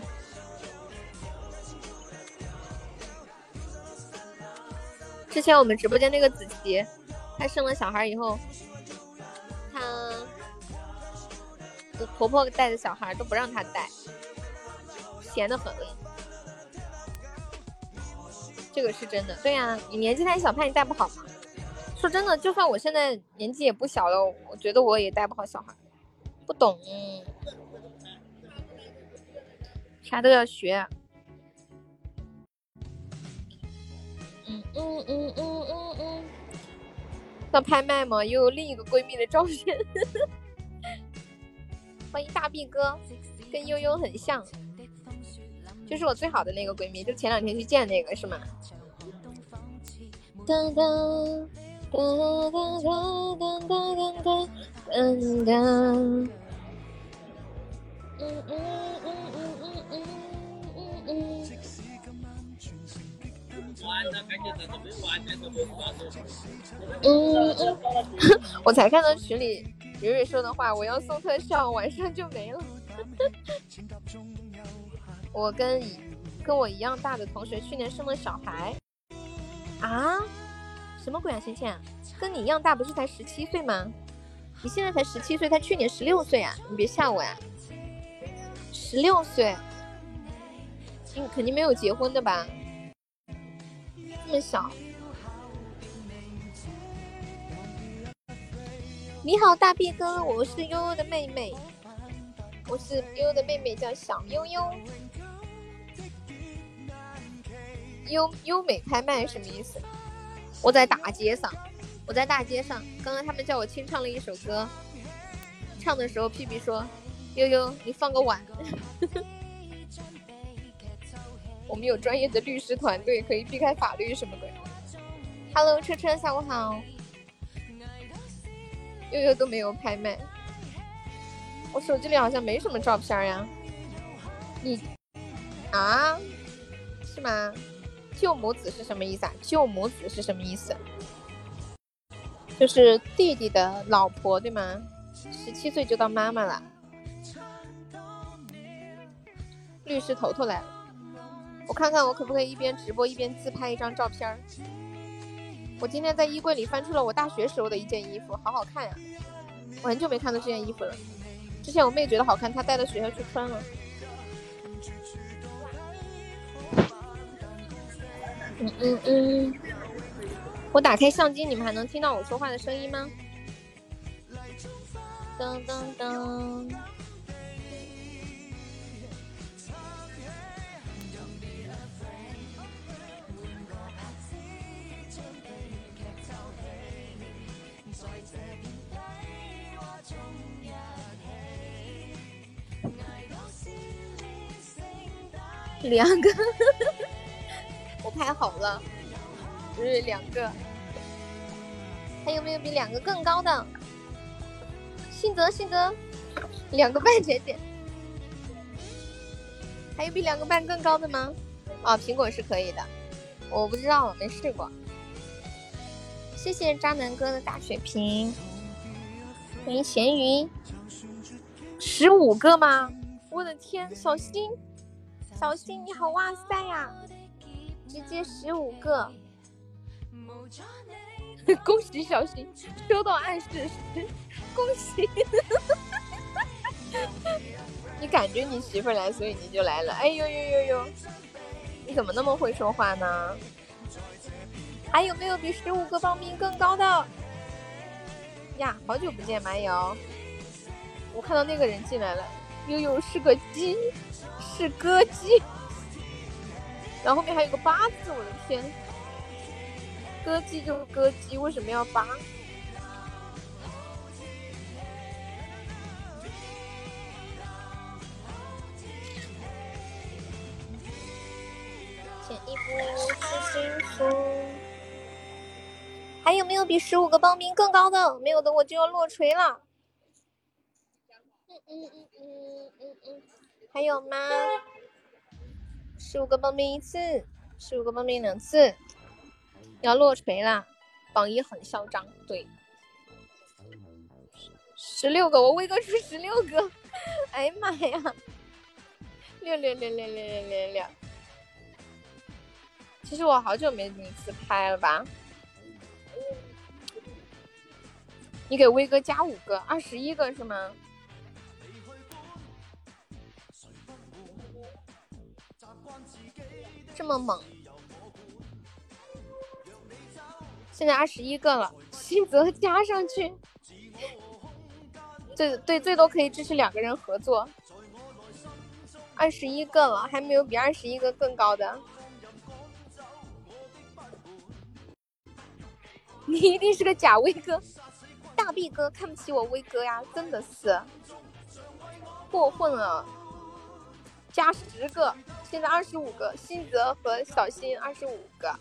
之前我们直播间那个子琪，她生了小孩以后，婆婆带的小孩都不让她带，闲得很。这个是真的，对呀，你年纪太小，怕你带不好嘛。说真的，就算我现在年纪也不小了，我觉得我也带不好小孩。不懂，啥都要学。嗯嗯嗯嗯嗯嗯，要拍卖吗？又有另一个闺蜜的照片。欢迎大 B 哥，跟悠悠很像，就是我最好的那个闺蜜，就前两天去见那个是吗？噔噔噔噔噔噔噔噔噔。嗯嗯嗯嗯嗯嗯嗯嗯。嗯嗯，[laughs] 我才看到群里蕊蕊说的话，我要送特效，晚上就没了。[laughs] 我跟跟我一样大的同学去年生了小孩。啊？什么鬼啊，芊芊？跟你一样大不是才十七岁吗？你现在才十七岁，他去年十六岁啊！你别吓我呀。十六岁，你肯定没有结婚的吧？这么小。你好，大 B 哥，我是悠悠的妹妹，我是悠悠的妹妹，叫小悠悠。优优美拍卖什么意思？我在大街上，我在大街上，刚刚他们叫我清唱了一首歌，唱的时候屁屁说。悠悠，你放个碗。[laughs] 我们有专业的律师团队，可以避开法律什么的。Hello，车车，下午好。悠悠都没有拍卖，我手机里好像没什么照片呀。你啊？是吗？舅母子是什么意思啊？舅母子是什么意思？就是弟弟的老婆对吗？十七岁就当妈妈了。律师头头来了，我看看我可不可以一边直播一边自拍一张照片。我今天在衣柜里翻出了我大学时候的一件衣服，好好看呀！我很久没看到这件衣服了，之前我妹觉得好看，她带到学校去穿了。嗯嗯嗯，我打开相机，你们还能听到我说话的声音吗？噔噔噔。两个，[laughs] 我拍好了，是两个。还有没有比两个更高的？信泽，信泽，两个半姐姐。还有比两个半更高的吗？哦，苹果是可以的，我不知道，我没试过。谢谢渣男哥的大血瓶，欢迎咸鱼。十五个吗？我的天，小心，小新你好，哇塞呀！直接十五个，[laughs] 恭喜小新收到暗示，[laughs] 恭喜！[laughs] 你感觉你媳妇来，所以你就来了。哎呦呦呦呦，你怎么那么会说话呢？还有没有比十五个报名更高的？呀，好久不见，蛮友，我看到那个人进来了。悠悠是个鸡，是歌姬。然后后面还有个八字，我的天！歌姬就是歌姬，为什么要八？前一步是幸福。还有没有比十五个报名更高的？没有的，我就要落锤了。嗯嗯嗯嗯嗯嗯，还有吗？十五个报名一次，十五个报名两次，要落锤啦！榜一很嚣张，对，十六个，我威哥出十六个，哎呀妈呀！六六六六六六六六，其实我好久没你自拍了吧？你给威哥加五个，二十一个是吗？这么猛，现在二十一个了，新泽加上去，最对最多可以支持两个人合作，二十一个了，还没有比二十一个更高的，你一定是个假威哥，大 B 哥看不起我威哥呀，真的是。过分了，加十个。现在二十五个，新泽和小新二十五个，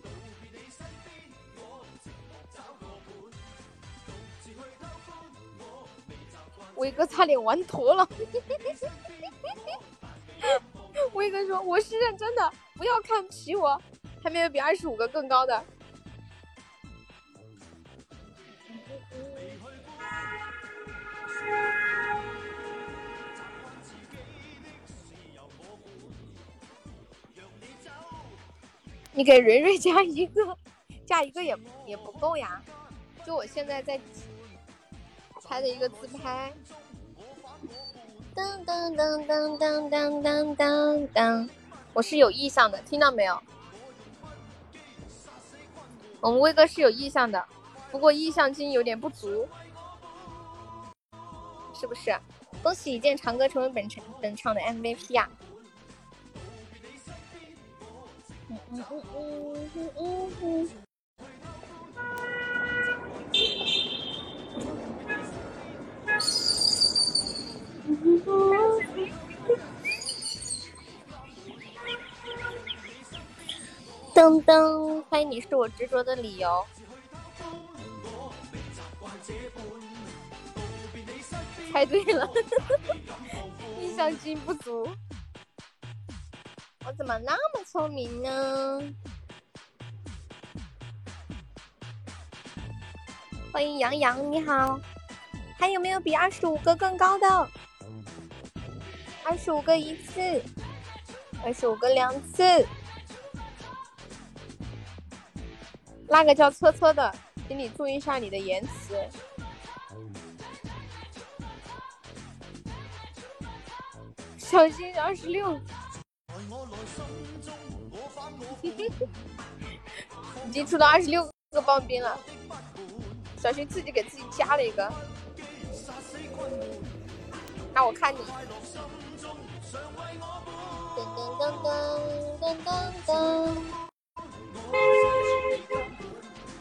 威哥差点玩坨了。[laughs] 威哥说：“我是认真的，不要看不起我。”还没有比二十五个更高的。你给蕊蕊加一个，加一个也也不够呀。就我现在在拍的一个自拍，噔噔噔噔噔噔噔噔噔，我是有意向的，听到没有？我们威哥是有意向的，不过意向金有点不足，是不是？恭喜一见长歌成为本场本场的 MVP 呀！噔噔，欢迎你是我执着的理由。猜对了，[laughs] 印象金不足。我怎么那么聪明呢？欢迎杨洋，你好。还有没有比二十五个更高的？二十五个一次，二十五个两次。那个叫车车的，请你注意一下你的言辞。小心二十六。[laughs] 已经出到二十六个棒冰了，小心自己给自己加了一个。那我看你。噔噔噔噔噔噔。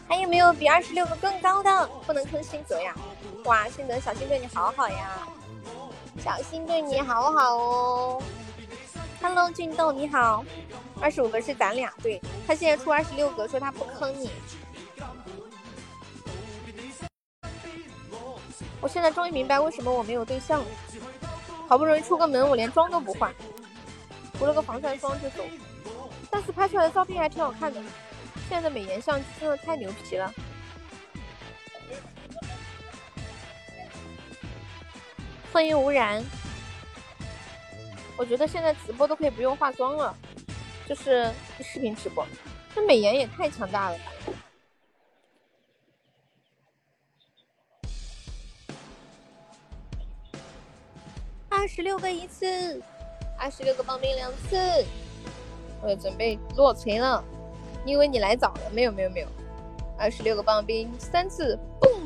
还有没有比二十六个更高的？不能坑新泽呀！哇，新泽小新对你好好呀，小新对你好好哦。Hello，俊豆你好，二十五个是咱俩，对他现在出二十六个，说他不坑你。我现在终于明白为什么我没有对象了。好不容易出个门，我连妆都不化，涂了个防晒霜就走。但是拍出来的照片还挺好看的。现在的美颜相机真的太牛皮了。欢迎无染。我觉得现在直播都可以不用化妆了，就是视频直播，这美颜也太强大了吧。二十六个一次，二十六个棒冰两次，我准备落锤了。你以为你来早了？没有没有没有，二十六个棒冰三次，嘣！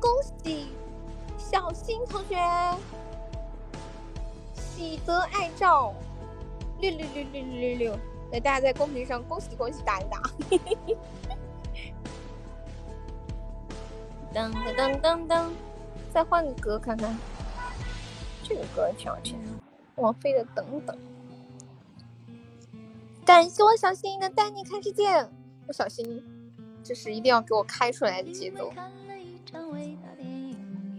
恭喜小新同学，喜得爱照，六六六六六六六，来大家在公屏上恭喜恭喜打一打。噔 [laughs] 噔噔噔噔，再换个歌看看。这个歌挺好听，王菲的《等等》。感谢我小新的带你看世界，我小心，这是一定要给我开出来的节奏。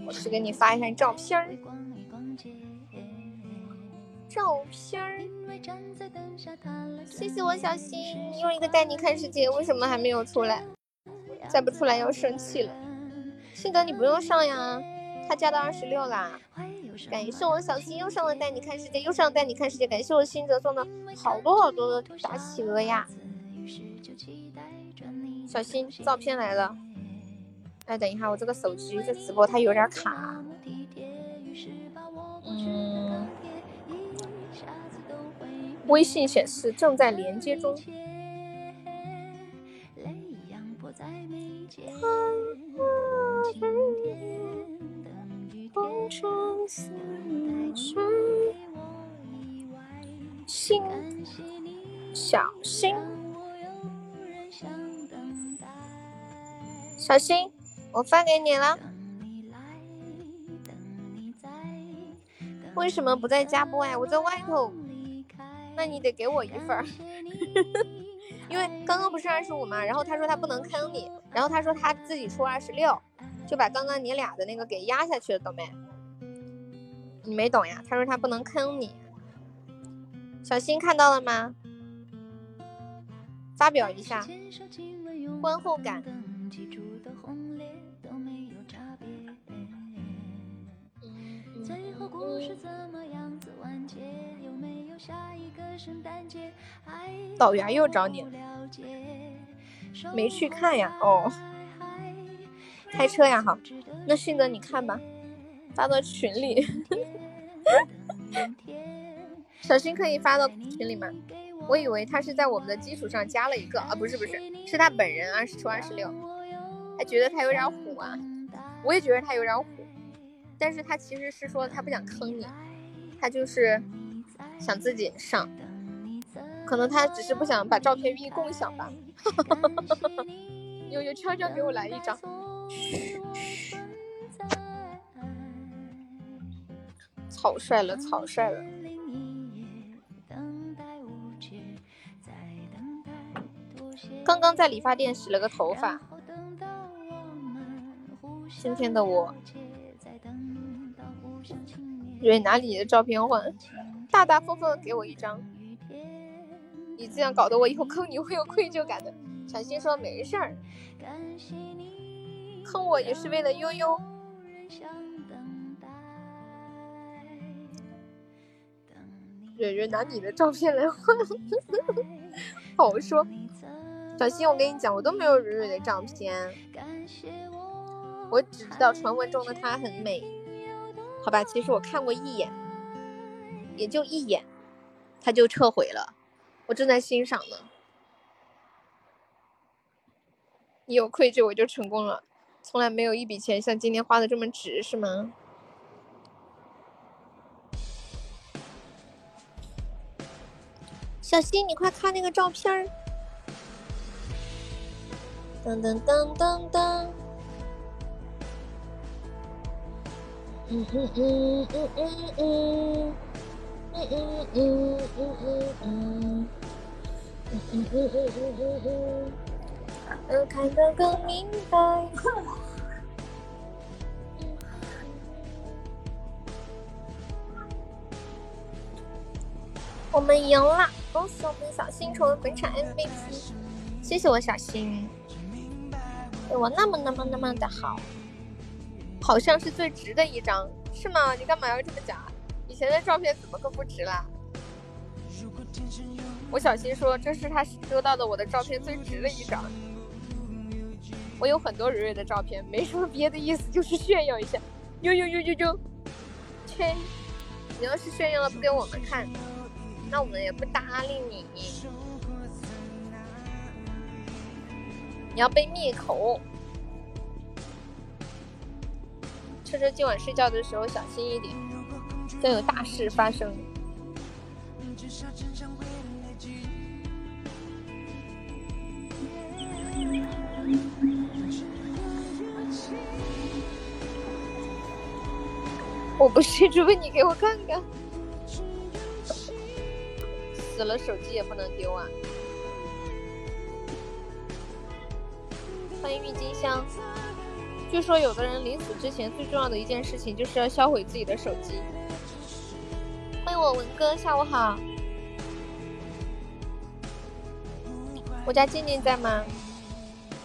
我去给你发一下照片儿，照片儿。谢谢我小新，又一个带你看世界，为什么还没有出来？再不出来要生气了。信德你不用上呀，他加到二十六啦。感谢我小新又上了带你看世界，又上了带你看世界。感谢我新泽送的好多好多的大企鹅呀！小新照片来了，哎，等一下，我这个手机这直播它有点卡。嗯，微信显示正在连接中。心，小心，小心，我发给你了。为什么不在家播呀？我在外头。那你得给我一份儿，[laughs] 因为刚刚不是二十五吗？然后他说他不能坑你，然后他说他自己出二十六。就把刚刚你俩的那个给压下去了，懂没？你没懂呀？他说他不能坑你，小新看到了吗？发表一下观后感。导员又找你，没去看呀？哦。开车呀，好，那迅哥你看吧，发到群里。[laughs] 小新可以发到群里吗？我以为他是在我们的基础上加了一个。啊，不是不是，是他本人二十出二十六，还觉得他有点虎啊，我也觉得他有点虎，但是他其实是说他不想坑你，他就是想自己上，可能他只是不想把照片一共享吧。[laughs] 悠悠悄悄给我来一张。[laughs] 草率了，草率了。刚刚在理发店洗了个头发。今天的我，对，拿你的照片换，大大方方的给我一张。你这样搞得我以后坑你会有愧疚感的。小新说没事儿。坑我也是为了悠悠。蕊蕊拿你的照片来换，好说。小新，我跟你讲，我都没有蕊蕊的照片，我只知道传闻中的她很美，好吧？其实我看过一眼，也就一眼他就撤回了我正在欣赏呢。你有愧疚我就成功了从来没有一笔钱像今天花的这么值是吗？小新你快看那个照片儿。噔噔噔噔噔。嗯嗯嗯嗯嗯嗯。嗯嗯嗯嗯嗯嗯嗯嗯嗯嗯嗯嗯嗯，看得更明白。我们赢了，恭喜我们小新成为本场 MVP，谢谢我小新，对我那么那么那么的好，好像是最值的一张，是吗？你干嘛要这么讲？以前的照片怎么个不值啦？我小新说这是他收到的我的照片最值的一张。我有很多蕊蕊的照片，没什么别的意思，就是炫耀一下。呦呦呦呦呦，切！你要是炫耀了不给我们看。那我们也不搭理你，你要被灭口。车车今晚睡觉的时候小心一点，将有大事发生。我不是，除非你给我看看。死了，手机也不能丢啊！欢迎郁金香。据说有的人临死之前最重要的一件事情就是要销毁自己的手机。欢迎我文哥，下午好。我家静静在吗？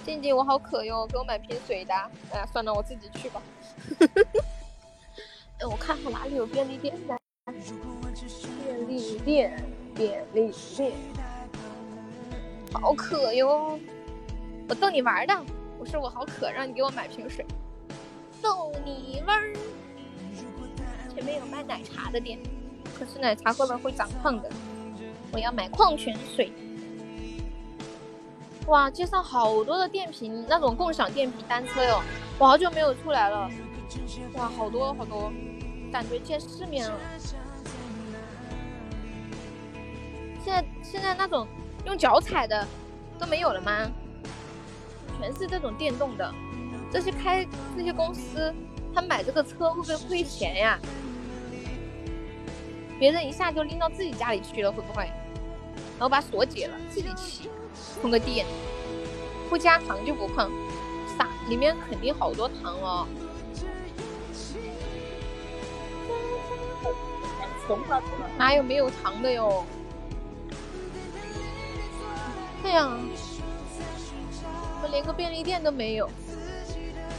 静静，我好渴哟，给我买瓶水的。哎呀，算了，我自己去吧。[laughs] 哎，我看看哪里有便利店的。便利店。便利店，好渴哟！我逗你玩的，我说我好渴，让你给我买瓶水，逗你玩儿。前面有卖奶茶的店，可是奶茶喝了会长胖的。我要买矿泉水。哇，街上好多的电瓶，那种共享电瓶单车哟！我好久没有出来了。哇，好多好多，感觉见世面了。现在现在那种用脚踩的都没有了吗？全是这种电动的。这些开这些公司，他买这个车会不会亏钱呀？别人一下就拎到自己家里去了，会不会？然后把锁解了，自己骑，充个电，不加糖就不胖。傻，里面肯定好多糖哦。哪有没有糖的哟？哎呀，我连个便利店都没有，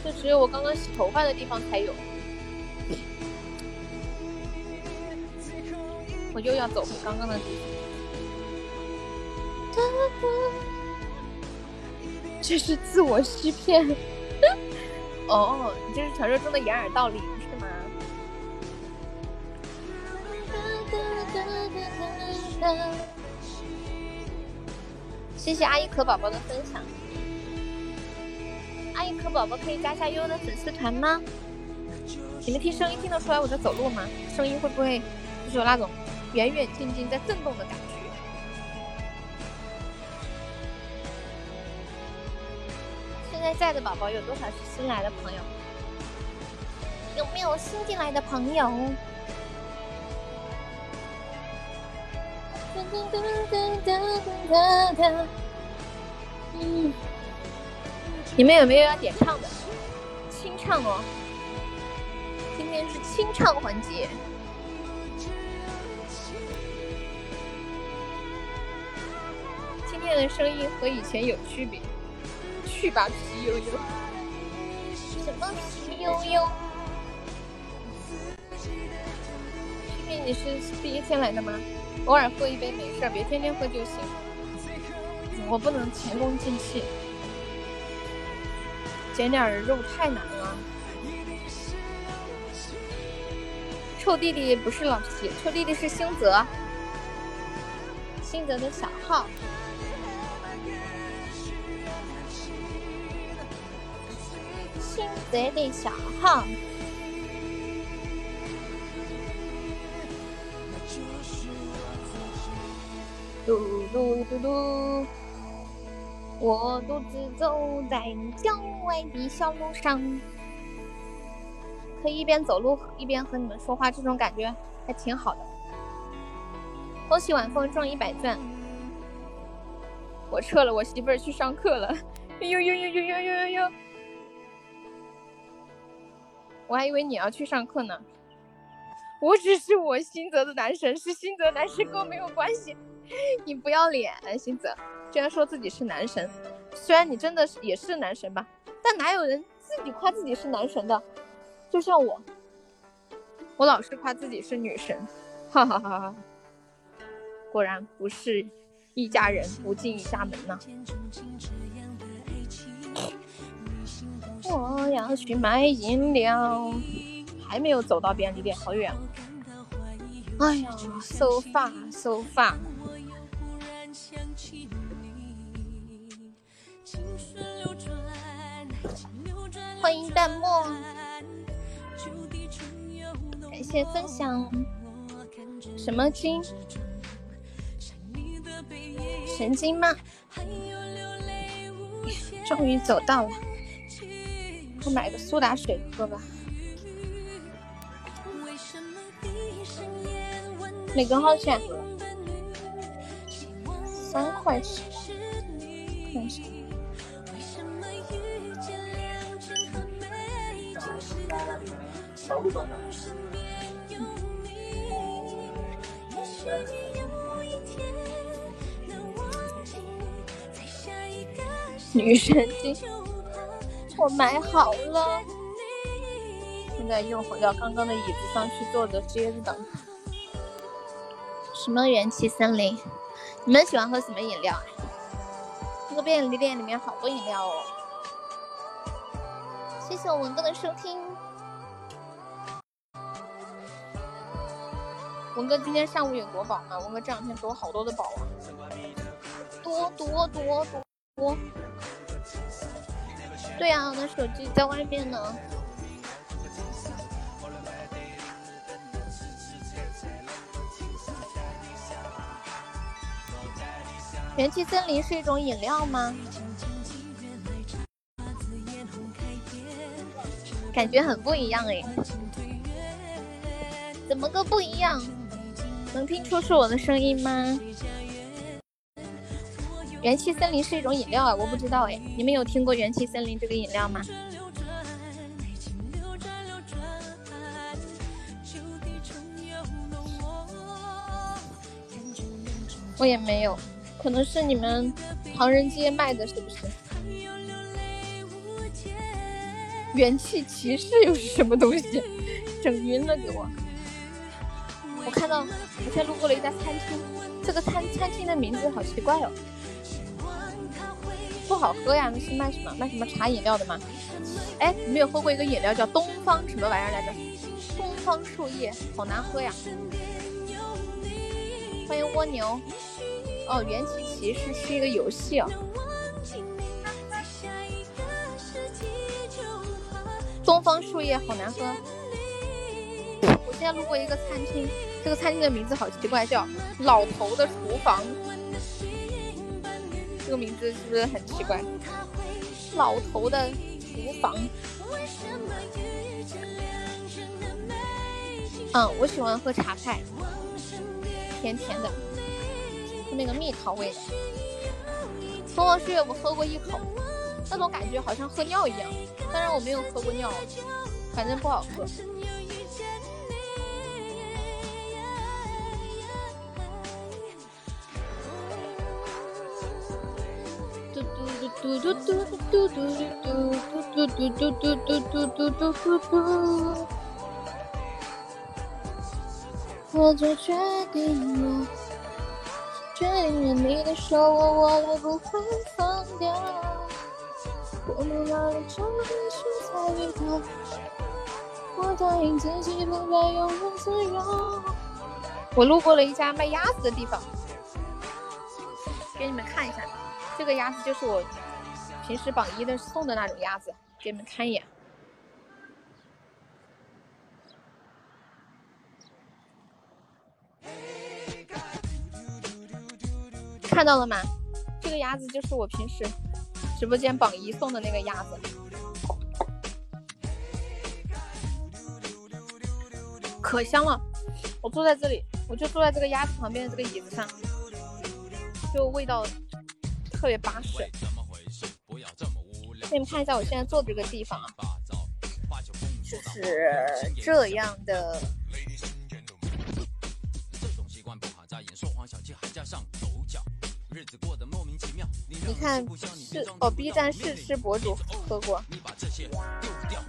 就只有我刚刚洗头发的地方才有。我又要走回刚刚的地方。[laughs] 这是自我欺骗。[laughs] 哦，你这是传说中的掩耳盗铃是吗？谢谢阿姨可宝宝的分享。阿姨可宝宝可以加下悠悠的粉丝团吗？你们听声音听得出来我在走路吗？声音会不会就是有那种远远近近在震动的感觉？现在在的宝宝有多少是新来的朋友？有没有新进来的朋友？嗯，你们有没有要点唱的？清唱哦，今天是清唱环节。今天的声音和以前有区别。去吧，皮悠悠。什么皮悠悠？今天你是第一天来的吗？偶尔喝一杯没事，别天天喝就行。我不能前功尽弃，减点肉太难了。臭弟弟不是老皮，臭弟弟是星泽，星泽的小号。等一下哈嘟嘟嘟嘟我独自走在郊外的小路上。可以一边走路一边和你们说话这种感觉还挺好的。恭喜晚风中一百钻。我撤了我媳妇儿去上课了。哎呦呦呦呦呦呦呦。我还以为你要去上课呢。我只是我新泽的男神，是新泽男神跟我没有关系。你不要脸，新泽，居然说自己是男神。虽然你真的是也是男神吧，但哪有人自己夸自己是男神的？就像我，我老是夸自己是女神，哈哈哈哈。果然不是一家人不进一家门呐。我要去买饮料，还没有走到便利店，好远。哎呀，so far，so far。欢迎淡漠，感谢分享。什么金？神经吗？[laughs] 终于走到了，我买个苏打水喝吧。哪个号选？三块钱，看一下。女神经，我买好了，现在又回到刚刚的椅子上去坐着接着等。什么元气森林？你们喜欢喝什么饮料啊？这个便利店里面好多饮料哦。谢谢我文哥的收听。文哥今天上午有夺宝吗？文哥这两天夺好多的宝啊，多多多多多。对呀，我的手机在外面呢。元气森林是一种饮料吗？感觉很不一样哎，怎么个不一样？能听出是我的声音吗？元气森林是一种饮料啊，我不知道哎，你们有听过元气森林这个饮料吗？我也没有，可能是你们唐人街卖的，是不是？元气骑士又是什么东西？整晕了给我！我看到，我现在路过了一家餐厅，这个餐餐厅的名字好奇怪哦。不好喝呀，那是卖什么？卖什么茶饮料的吗？哎，你们有喝过一个饮料叫东方什么玩意儿来着？东方树叶，好难喝呀！欢迎蜗牛。哦，元气骑士是一个游戏哦。东方树叶好难喝。我现在路过一个餐厅，这个餐厅的名字好奇怪，叫老头的厨房。这个名字是不是很奇怪？老头的厨房。嗯，我喜欢喝茶派，甜甜的，那个蜜桃味的。东方树叶我喝过一口，那种感觉好像喝尿一样。当然我没有喝过尿，反正不好喝。嘟嘟嘟嘟嘟嘟嘟嘟嘟嘟嘟嘟嘟嘟嘟嘟嘟。我做决定了，决定了你的手我握了不会放掉。我们老了就必须才遇到，我答应自己不再永远自由。我路过了一家卖鸭子的地方，给你们看一下，这个鸭子就是我。平时榜一的送的那种鸭子，给你们看一眼，看到了吗？这个鸭子就是我平时直播间榜一送的那个鸭子，可香了！我坐在这里，我就坐在这个鸭子旁边的这个椅子上，就味道特别巴适。不要这么无聊。看一下我现在坐的这个地方啊，就是这样的。这种习惯不好眼，说谎小气还加上，日子过得莫名其妙。你看是哦，B 站试吃博主喝过。你把这些丢掉。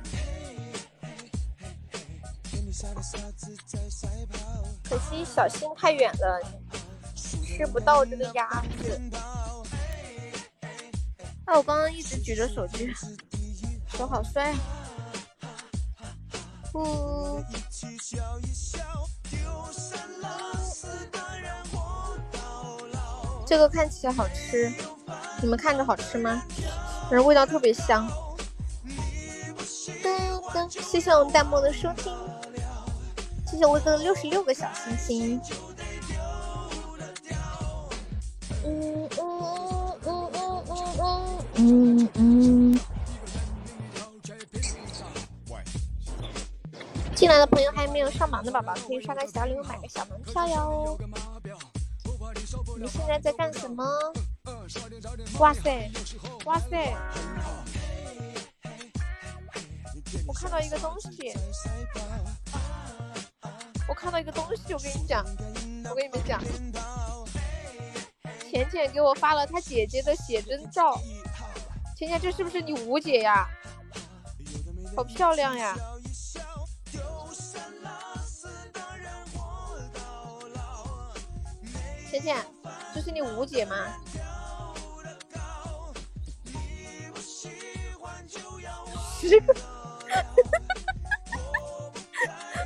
可惜小心太远了，吃不到这个鸭子。哎，我刚刚一直举着手机，手好酸啊！不。这个看起来好吃，你们看着好吃吗？反正味道特别香。噔噔谢谢我们弹幕的收听，谢谢我哥的六十六个小心心。嗯嗯嗯嗯嗯嗯嗯。进来的朋友还没有上榜的宝宝，可以刷个小礼物，买个小门票哟。你现在在干什么？哇塞，哇塞！我看到一个东西，我看到一个东西，我跟你讲，我跟你们讲，浅浅给我发了他姐姐的写真照，浅浅这是不是你五姐呀？好漂亮呀！浅浅，这是你五姐吗？十个。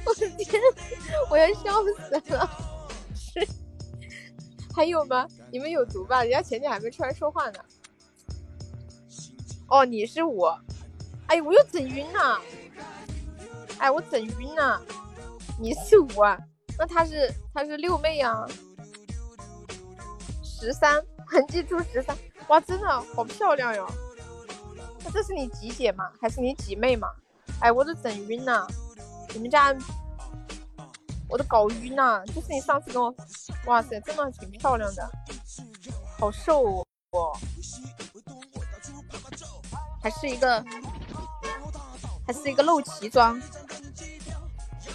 我的天，我要笑死了！[laughs] 还有吗？你们有毒吧？人家前天还没出来说话呢。哦，你是我，哎我又整晕了。哎，我整晕了。你是五啊？那他是他是六妹呀？十三，痕迹出十三。哇，真的好漂亮哟！那这是你几姐吗？还是你几妹吗？哎，我都整晕了，你们家我都搞晕了。就是你上次跟我，哇塞，真的挺漂亮的，好瘦哦，还是一个，还是一个露脐装。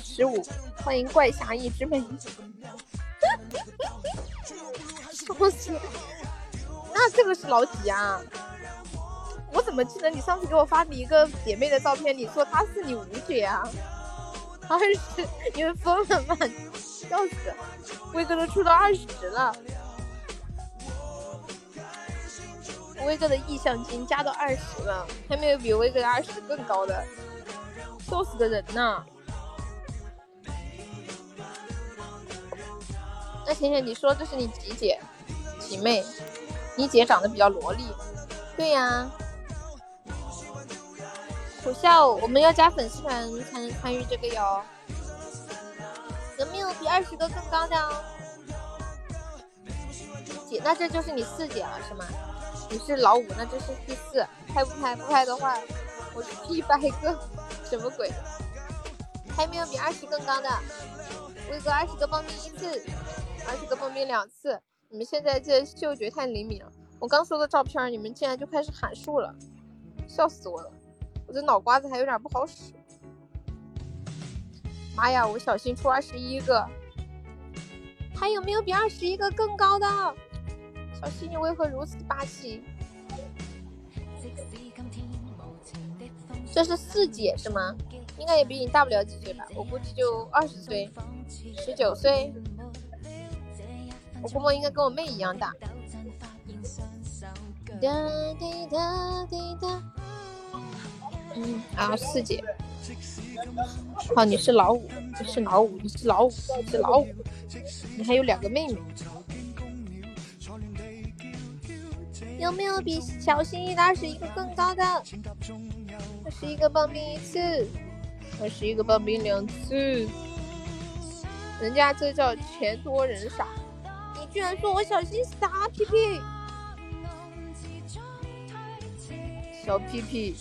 十五，欢迎怪侠一枝梅，笑死！那这个是老几啊？我怎么记得你上次给我发的一个姐妹的照片，你说她是你五姐啊？二十，你们疯了吗？笑死！威哥都出到二十了，威哥的意向金加到二十了，还没有比威哥的二十更高的，笑死个人呢！那浅浅，你说这是你几姐？几妹？你姐长得比较萝莉。对呀。苦笑，我们要加粉丝团才能参与这个哟。有没有比二十个更高的？姐，那这就是你四姐了是吗？你是老五，那这是第四。拍不拍？不拍的话，我一百个，什么鬼？还没有比二十更高的。威哥二十个报名一次，二十个报名两次。你们现在这嗅觉太灵敏了，我刚说的照片，你们竟然就开始喊数了，笑死我了。我这脑瓜子还有点不好使，妈呀！我小心出二十一个，还有没有比二十一个更高的？小新你为何如此霸气？这是四姐是吗？应该也比你大不了几岁吧？我估计就二十岁，十九岁。我估摸应该跟我妹一样大。哒滴哒滴哒。嗯啊，四姐，好，你是老五，你是老五，你是老五，你是老五，你还有两个妹妹，有没有比小心翼的二十一个更高的？二十一个报名一次，二十一个报名两次，人家这叫钱多人傻，你居然说我小心傻屁屁，小屁屁。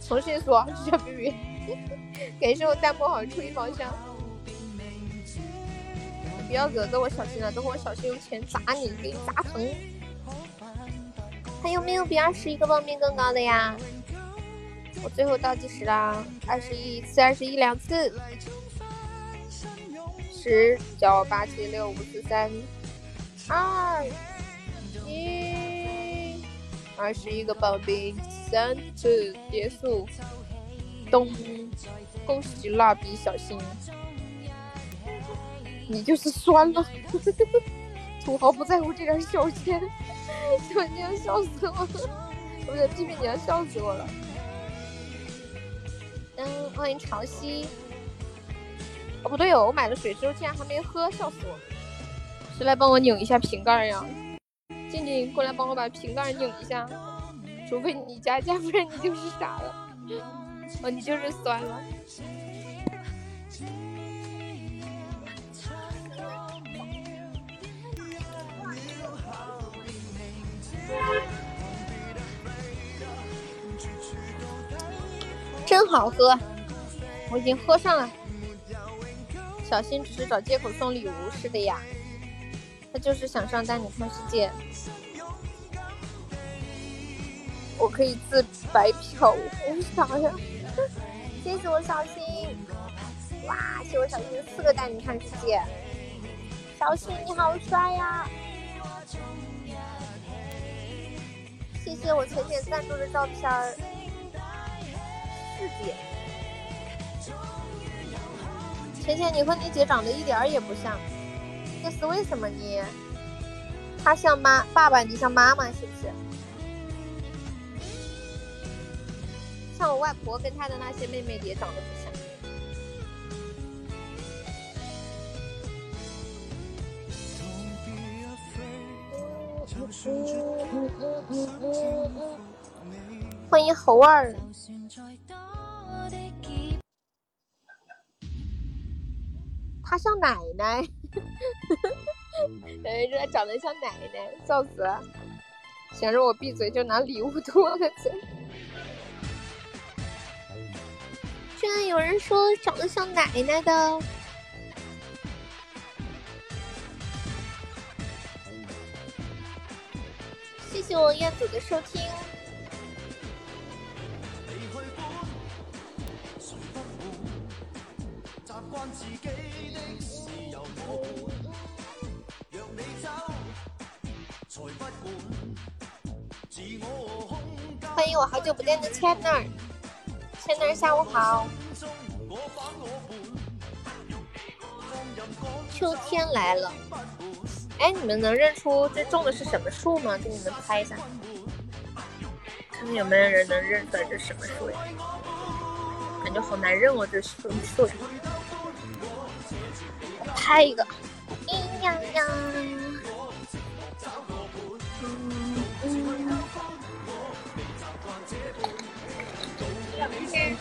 重新说，小屁屁 [laughs] 感谢我弹幕好出一包厢。不要惹着我小心了，等会我小心用钱砸你，给你砸疼。还有没有比二十一个报名更高的呀？我最后倒计时啦，二十一次，二十一两次。十九八七六五四三二一，二十一个保兵，三次结束。咚！恭喜蜡笔小新，你就是酸了。[laughs] 土豪不在乎这点小钱，小心要笑死我了！我的屁屁你要笑死我了。嗯，欢迎潮汐。哦，不对哦，我买了水之后竟然还没喝，笑死我了！谁来帮我拧一下瓶盖呀？静静，过来帮我把瓶盖拧一下。除非你加价，不然你就是傻了。哦，你就是酸了。真好喝，我已经喝上了。小新只是找借口送礼物，是的呀，他就是想上带你看世界。我可以自白嫖，我啥呀？谢谢我小新，哇，谢谢我小新四个带你看世界。小新你好帅呀！谢谢我浅浅赞助的照片儿，四姐。浅浅，你和你姐长得一点儿也不像，这是为什么呢？她像妈爸爸，你像妈妈，是不是？像我外婆跟她的那些妹妹也长得不像。欢迎猴儿。他像奶奶，哎，这长得像奶奶，笑死了！想让我闭嘴，就拿礼物托个嘴。居然有人说长得像奶奶的，谢谢我彦祖的收听。欢迎我好久不见的 China，千儿下午好。秋天来了，哎，你们能认出这种的是什么树吗？给你们拍一下，看看有没有人能认出来这什么树呀？感觉好难认哦，这树树。拍一个，咿呀呀。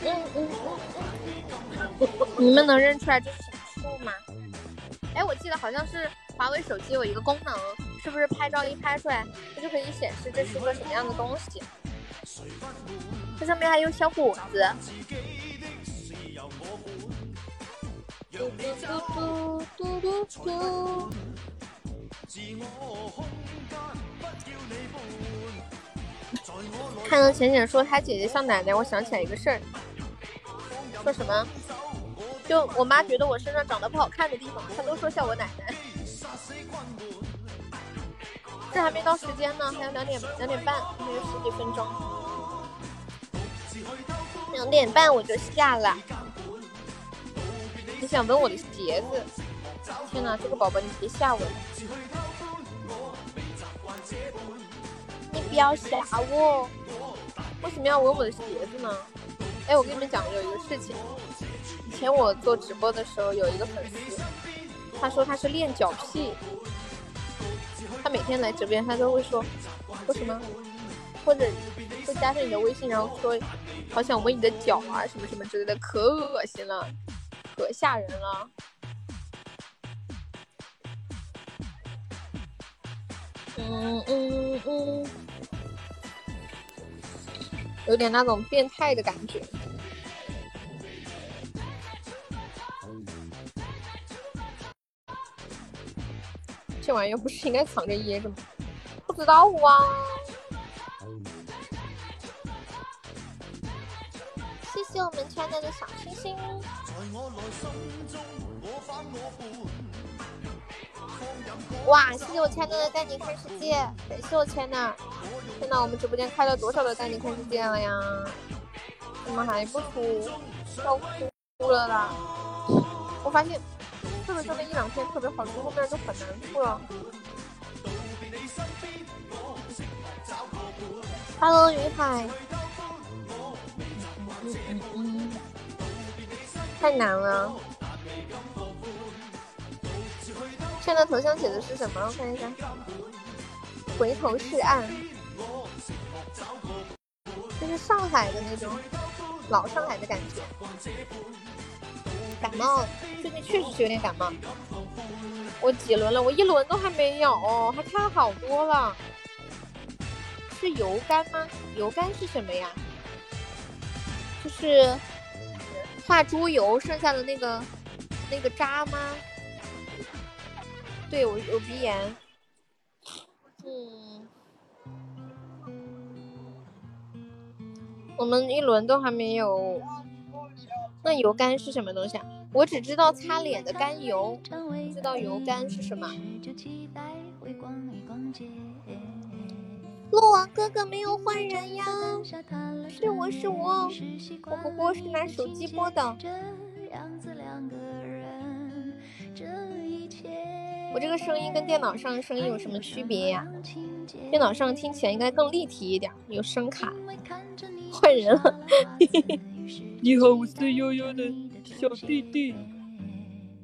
[laughs] 你们能认出来这是什么树吗？哎，我记得好像是华为手机有一个功能，是不是拍照一拍出来，它就可以显示这是个什么样的东西？这上面还有小果子。嘟嘟嘟嘟嘟嘟。看到浅浅说她姐姐像奶奶，我想起来一个事儿。说什么？就我妈觉得我身上长得不好看的地方，她都说像我奶奶。这还没到时间呢，还有两点两点半，还有十几分钟。两点半我就下了。你想闻我的鞋子？天哪，这个宝宝你别吓我了！你不要吓我！为什么要闻我的鞋子呢？哎，我跟你们讲有一个事情，以前我做直播的时候，有一个粉丝，他说他是练脚癖，他每天来直播间，他都会说说什么，或者会加上你的微信，然后说好想闻你的脚啊，什么什么之类的，可恶心了，可吓人了。嗯嗯嗯。有点那种变态的感觉。玩意儿不是应该藏着掖着吗？不知道啊。谢谢我们圈内的小星星。哇，谢谢我亲爱的带你看世界，感谢我亲爱的。天呐，我们直播间开了多少的带你看世界了呀？怎么还不出？要哭了啦！我发现，特别是那一两天特别好出，后面就很难过了。Hello，云海。嗯嗯嗯，太难了。现在头像写的是什么？我看一下。回头是岸，就是上海的那种老上海的感觉。感冒，最近确实是有点感冒。我几轮了？我一轮都还没有，还差好多了。是油干吗？油干是什么呀？就是化猪油剩下的那个那个渣吗？对我有鼻炎，嗯，我们一轮都还没有。那油甘是什么东西啊？我只知道擦脸的甘油，不知道油甘是什么。鹿王哥哥没有换人呀，是我是我，我不过是拿手机播的。我这个声音跟电脑上的声音有什么区别呀？电脑上听起来应该更立体一点，有声卡。换人了，[laughs] 你好，我是悠悠的小弟弟，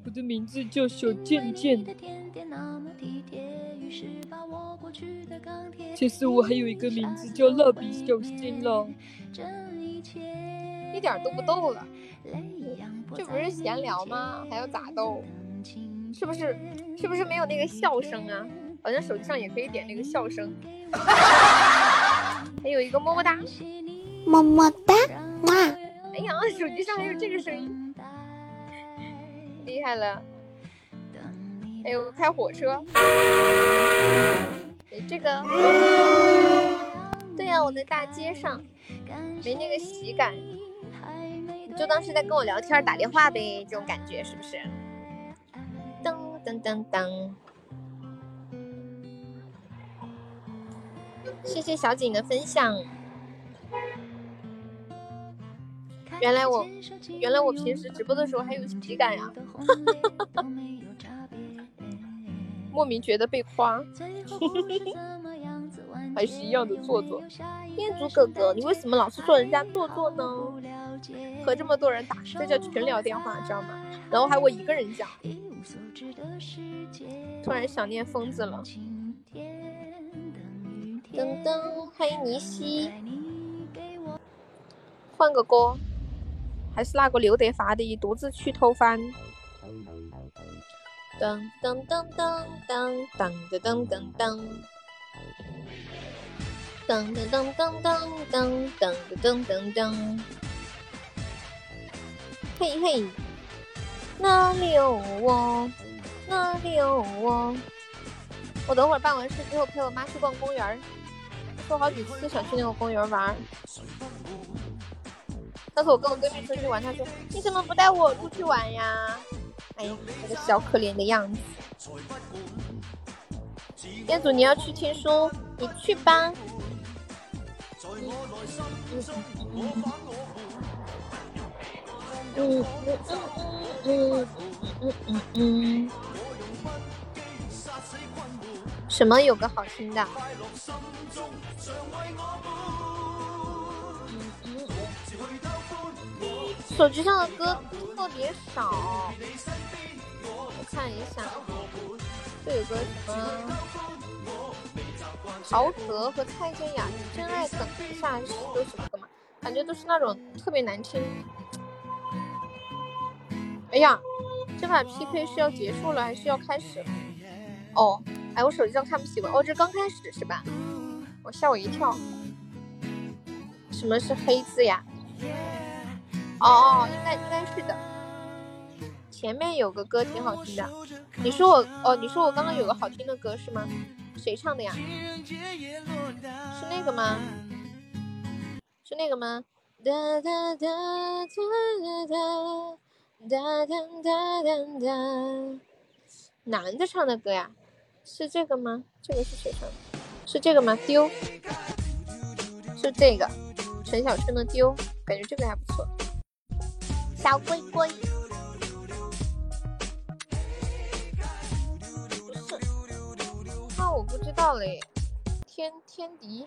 我的名字叫小健健。其实我还有一个名字叫蜡笔小新了，一点都不逗了，这不是闲聊吗？还要咋逗？是不是是不是没有那个笑声啊？好像手机上也可以点那个笑声。[laughs] 还有一个么么哒，么么哒，哇！哎呀，手机上还有这个声音，厉害了。还有开火车，这个，对呀，我在大街上，没那个喜感，你就当是在跟我聊天打电话呗，这种感觉是不是？噔噔噔噔，谢谢小景的分享。原来我，原来我平时直播的时候还有喜感呀，[laughs] 莫名觉得被夸，[laughs] 还是一样的做作。彦祖哥哥，你为什么老是说人家做作呢？和这么多人打，这叫群聊电话，知道吗？然后还我一个人讲。突然想念疯子了。噔噔，欢迎尼西。换个歌，还是那个刘德华的《独自去偷饭》。噔噔噔噔噔噔噔噔噔噔。噔噔噔噔噔噔噔噔噔噔。嘿嘿，哪里有我？哪里有我？我等会儿办完事之后陪我妈去逛公园儿，说好几次想去那个公园玩。我跟我闺蜜出去玩，她说：‘你怎么不带我出去玩呀？’哎呀，那个小可怜的样子。店主，你要去听书？你去吧。嗯什么？有个好听的。手机上的歌特别少，我看一下，这有个什么陶喆和蔡健雅《真爱等一下》是都什么歌嘛？感觉都是那种特别难听。哎呀，这把 PK 是要结束了还是要开始？哦。哎，我手机上看不习惯。哦，这刚开始是吧？我吓我一跳。什么是黑字呀？哦哦，应该应该是的。前面有个歌挺好听的。你说我哦，你说我刚刚有个好听的歌是吗？谁唱的呀？是那个吗？是那个吗？哒哒哒哒哒哒哒哒哒哒哒。男的唱的歌呀？是这个吗？这个是谁唱的？是这个吗？丢，是这个陈小春的丢，感觉这个还不错。小龟龟，不是，那我不知道嘞。天天敌，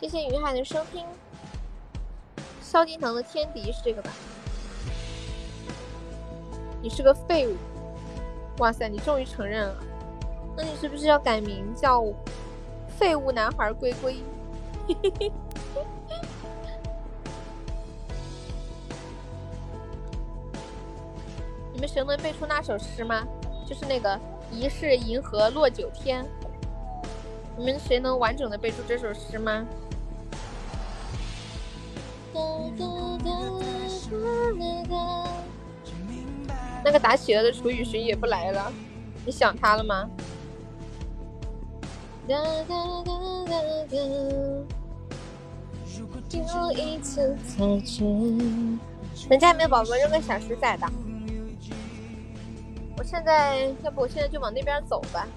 谢谢云海的收听。萧敬腾的天敌是这个吧？你是个废物！哇塞，你终于承认了，那你是不是要改名叫废物男孩龟龟？嘿嘿嘿们谁能背出那首诗吗？就是那个疑是银河落九天。你们谁能完整的背出这首诗吗？那个打企鹅的楚雨荨也不来了，你想他了吗？人家有没有宝宝扔个小石仔的？现在要不我现在就往那边走吧，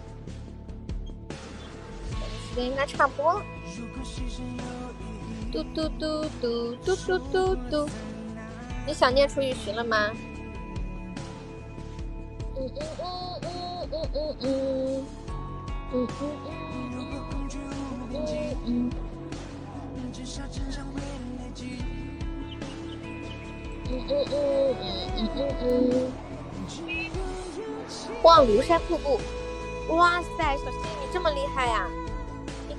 时间应该差不多了。嘟嘟嘟嘟嘟嘟嘟嘟，你想念楚雨荨了吗？嗯嗯嗯嗯嗯嗯嗯。嗯嗯嗯嗯嗯嗯。嗯望庐山瀑布，哇塞，小新你这么厉害呀！你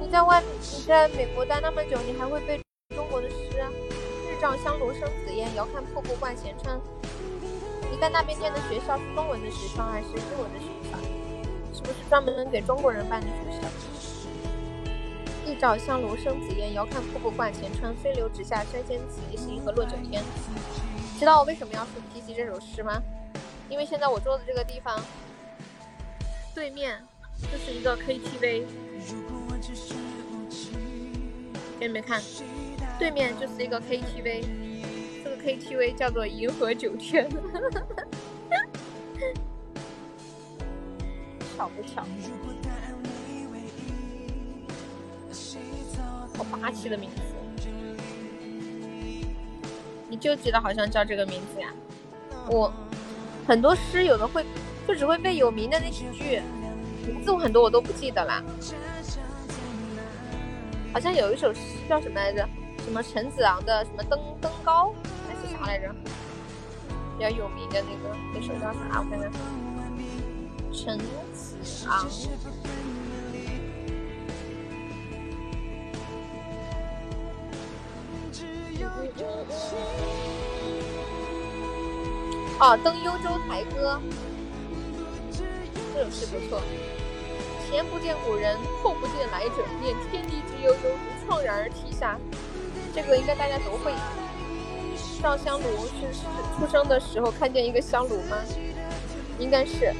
你在外你在美国待那么久，你还会背中国的诗？日照香炉生紫烟，遥看瀑布挂前川。你在那边念的学校是中文的学校还是英文的学校？是不是专门能给中国人办的学校？日照香炉生紫烟，遥看瀑布挂前川。飞流直下三千尺，疑是银河落九天。知道我为什么要说提起这首诗吗？因为现在我坐的这个地方对面就是一个 KTV，给你们看，对面就是一个 KTV 这个。KTV 叫做银河九天，巧不巧？好霸气的名字！你就记得好像叫这个名字呀？我很多诗有的会，就只会背有名的那几句，名字我很多我都不记得啦。好像有一首诗叫什么来着？什么陈子昂的什么登登高还是？啥来着？比较有名的那个那首叫啥？我看看，陈子昂。哦，《登幽州台歌》这首诗不错。前不见古人，后不见来者，念天地之悠悠，如怆然而涕下。这个应该大家都会。上香炉是出生的时候看见一个香炉吗？应该是。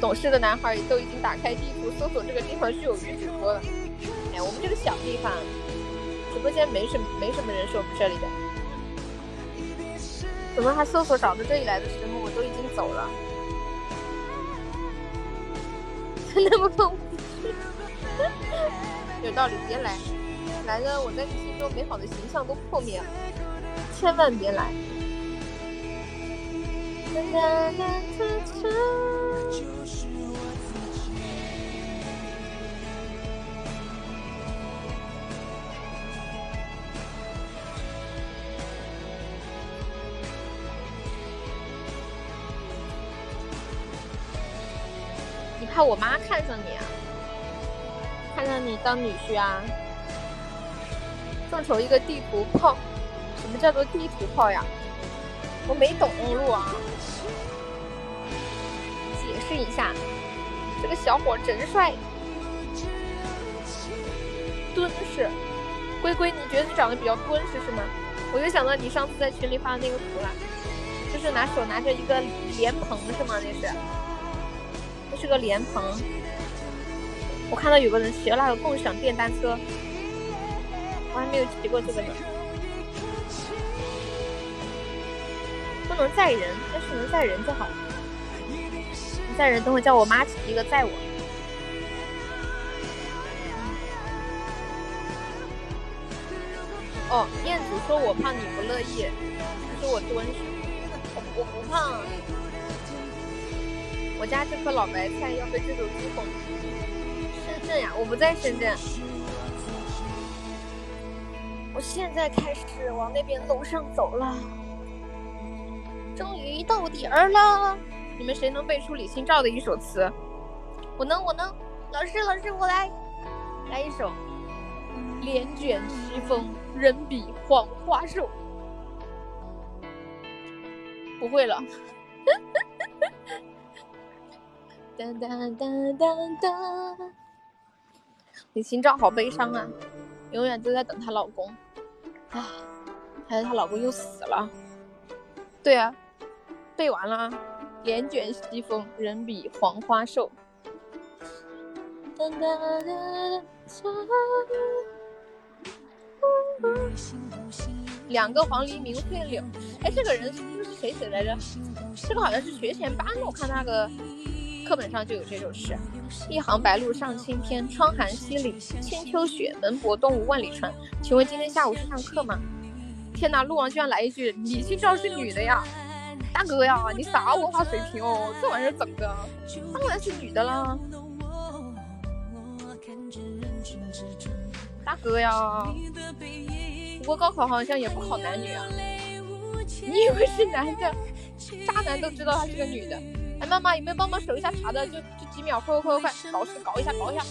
懂事的男孩都已经打开地图搜索这个地方是有鱼直播了。哎，我们这个小地方，直播间没什么没什么人是我们这里的。怎么还搜索找到这里来的时候，我都已经走了？[laughs] 那么痛苦？有道理，别来，来了我在你心中美好的形象都破灭了。千万别来！你怕我妈看上你啊？看上你当女婿啊？众筹一个地图炮。什么叫做地图炮呀？我没懂路啊！解释一下，这个小伙真帅，敦实。龟龟，你觉得你长得比较敦实是吗？我就想到你上次在群里发的那个图了，就是拿手拿着一个莲蓬是吗？那是，是个莲蓬。我看到有个人骑了那个共享电单车，我还没有骑过这个呢。不能载人，要是能载人就好了。载人，等会叫我妈骑一个载我。哦，燕子说我胖你不乐意，说我蹲是，我不胖。我家这颗老白菜要被这种猪拱。深圳呀，我不在深圳。我现在开始往那边楼上走了，终于到点儿了。你们谁能背出李清照的一首词？我能，我能。老师，老师，我来，来一首。帘卷西风，人比黄花瘦。不会了。哒哒哒哒哒。李清照好悲伤啊，永远都在等她老公。唉，还是她老公又死了。对啊，背完了。帘卷西风，人比黄花瘦。两个黄鹂鸣翠柳。哎，这个人是不是谁写来着？这个好像是学前班的，我看那个课本上就有这首诗。一行白鹭上青天，窗含西岭千秋雪，门泊东吴万里船。请问今天下午是上课吗？天哪，鹿王居然来一句：李清照是女的呀！大哥呀，你啥文化水平哦？这玩意儿整的，当然是女的啦。大哥呀，不过高考好像也不考男女啊。你以为是男的？渣男都知道她是个女的。妈妈有没有帮忙守一下茶的？就就几秒，快快快快，搞事搞一下，搞一下，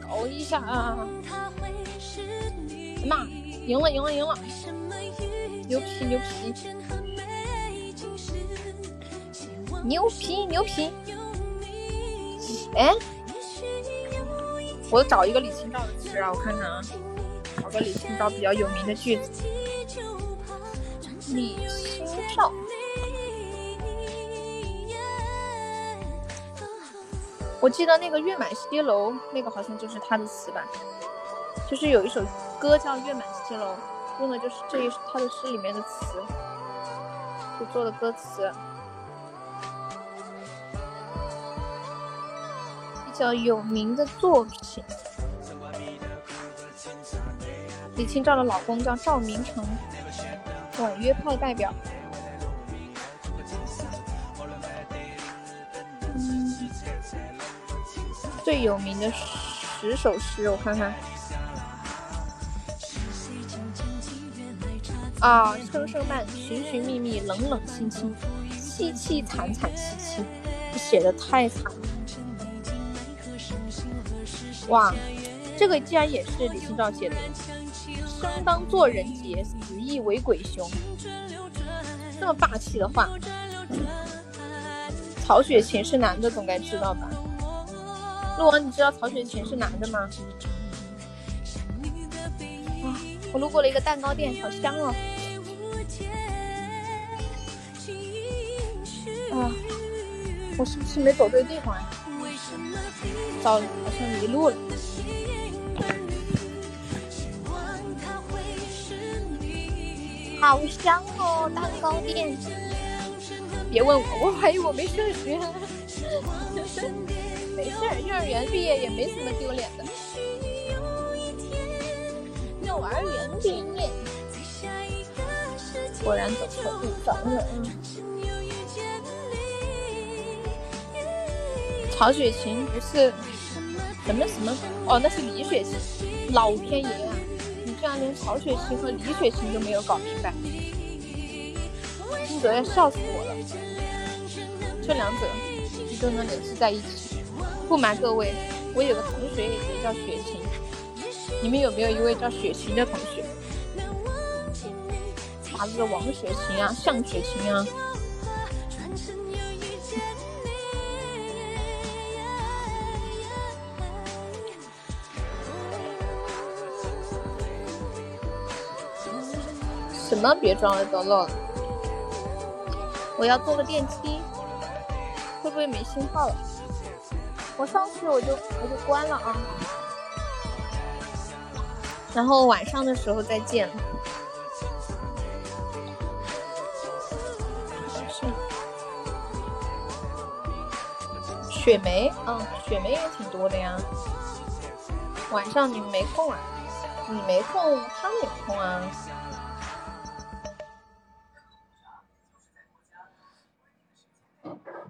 搞一下啊！妈，赢了赢了赢了！牛皮牛皮，牛皮牛皮！哎，我找一个李清照的词啊，我看看啊，找个李清照比较有名的句子。李清照，我记得那个《月满西楼》，那个好像就是他的词吧，就是有一首歌叫《月满西楼》。用的就是这一他的诗里面的词，就做的歌词，比较有名的作品。李清照的老公叫赵明诚，婉约派代表。嗯，最有名的十首诗，我看看。啊，声声慢，寻寻觅觅，冷冷清清，凄凄惨惨戚戚，写的太惨了。哇，这个竟然也是李清照写的。生当作人杰，死亦为鬼雄。这么霸气的话，曹雪芹是男的，总该知道吧？陆王，你知道曹雪芹是男的吗？我路过了一个蛋糕店，好香哦！啊，我是不是没走对地方呀？糟了，好像迷路了。好香哦，蛋糕店！别问我，我怀疑我没上学。没事儿，幼儿园毕业也没什么丢脸的。幼儿园毕业，果然走错地方了。曹雪芹不是什么什么哦，那是李雪琴。老天爷啊，你居然连曹雪芹和李雪琴都没有搞明白，金泽要笑死我了。这两者你都能联系在一起。不瞒各位，我有个同学也叫雪琴。你们有没有一位叫雪晴的同学？啥子王雪晴啊，向雪晴啊？什么？别装了，等等，我要坐个电梯，会不会没信号了？我上去我就我就关了啊。然后晚上的时候再见。雪梅嗯雪梅也挺多的呀。晚上你们没空啊你没空他们有空啊。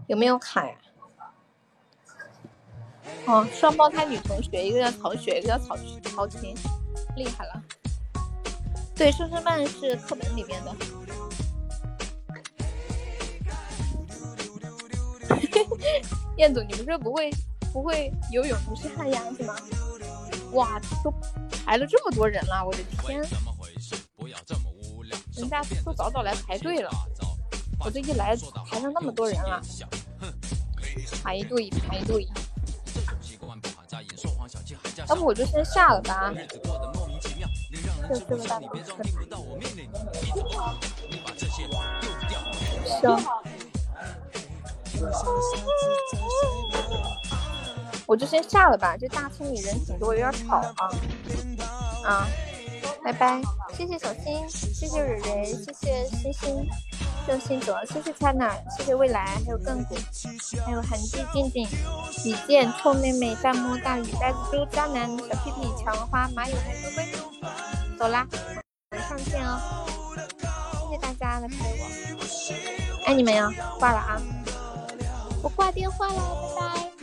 有没有卡呀？哦，双胞胎女同学，一个叫曹雪，一个叫曹曹琴，厉害了。对，生生慢是课本里面的。[laughs] 彦祖，你不是不会不会游泳，不是旱鸭子吗？哇，都排了这么多人了，我的天！人家都早早来排队了，我这一来排上那么多人了，排一队排一队。要不我就先下了吧。这是个大。行。我就先下了吧，这大厅里人挺多，有点吵啊。啊，拜拜，谢谢小新，谢谢蕊蕊，谢谢星星，谢谢泽，谢谢灿娜，谢谢未来，还有亘古，还有痕迹静静，李健，臭妹妹，大摸大雨，呆子猪，渣男，小屁屁，抢花，马友，玫瑰，走啦，晚上见哦。谢谢大家的陪我，爱你们哟，挂了啊。我挂电话了，拜拜。